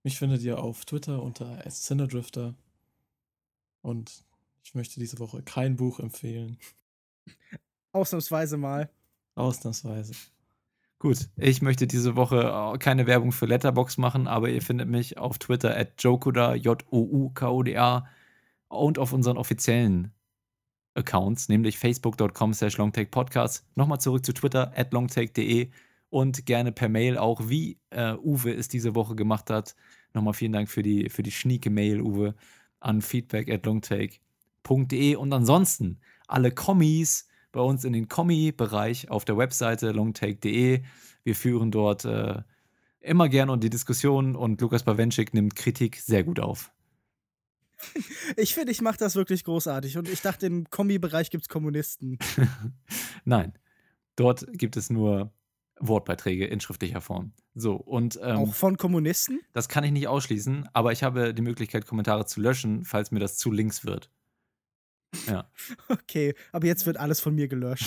Mich findet ihr auf Twitter unter Cinedrifter. Und ich möchte diese Woche kein Buch empfehlen. Ausnahmsweise mal. Ausnahmsweise. Gut, ich möchte diese Woche äh, keine Werbung für Letterbox machen, aber ihr findet mich auf Twitter at Jokuda, J-O-U-K-O-D-A und auf unseren offiziellen Accounts, nämlich facebook.com slash longtakepodcast. Nochmal zurück zu Twitter at longtake.de und gerne per Mail auch, wie äh, Uwe es diese Woche gemacht hat. Nochmal vielen Dank für die, für die schnieke Mail, Uwe, an feedback at longtake.de und ansonsten alle Kommis bei uns in den Kommi-Bereich auf der Webseite longtake.de. Wir führen dort äh, immer gerne die Diskussion und Lukas Bawenschik nimmt Kritik sehr gut auf. Ich finde, ich mache das wirklich großartig und ich dachte, im Kombi-Bereich gibt es Kommunisten. Nein, dort gibt es nur Wortbeiträge in schriftlicher Form. So, und. Ähm, Auch von Kommunisten? Das kann ich nicht ausschließen, aber ich habe die Möglichkeit, Kommentare zu löschen, falls mir das zu links wird. Ja. Okay, aber jetzt wird alles von mir gelöscht.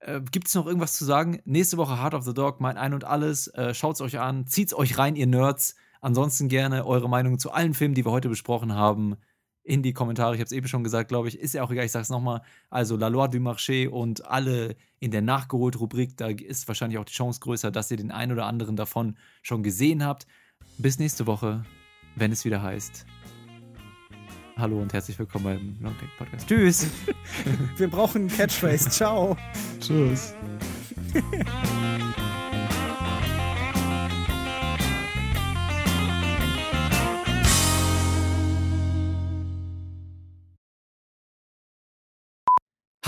äh, Gibt es noch irgendwas zu sagen? Nächste Woche Heart of the Dog, mein Ein und Alles. Äh, Schaut es euch an, zieht es euch rein, ihr Nerds. Ansonsten gerne eure Meinung zu allen Filmen, die wir heute besprochen haben, in die Kommentare. Ich habe es eben schon gesagt, glaube ich. Ist ja auch egal, ich sage es nochmal. Also La Loi du Marché und alle in der Nachgeholt-Rubrik, da ist wahrscheinlich auch die Chance größer, dass ihr den einen oder anderen davon schon gesehen habt. Bis nächste Woche, wenn es wieder heißt. Hallo und herzlich willkommen beim Longtake Podcast. Tschüss. Wir brauchen Catchphrase. Ciao. Tschüss.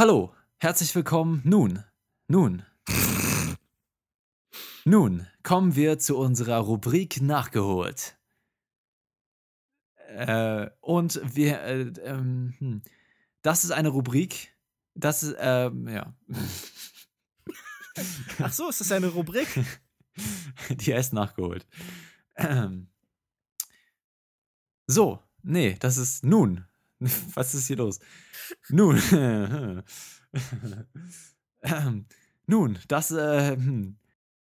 Hallo, herzlich willkommen. Nun, nun. nun kommen wir zu unserer Rubrik Nachgeholt. Äh, und wir, äh, ähm, hm. das ist eine Rubrik, das ist, ähm, ja. Ach so, ist das eine Rubrik? Die heißt nachgeholt. Ähm. So, nee, das ist nun. Was ist hier los? Nun. ähm, nun, das, äh, hm.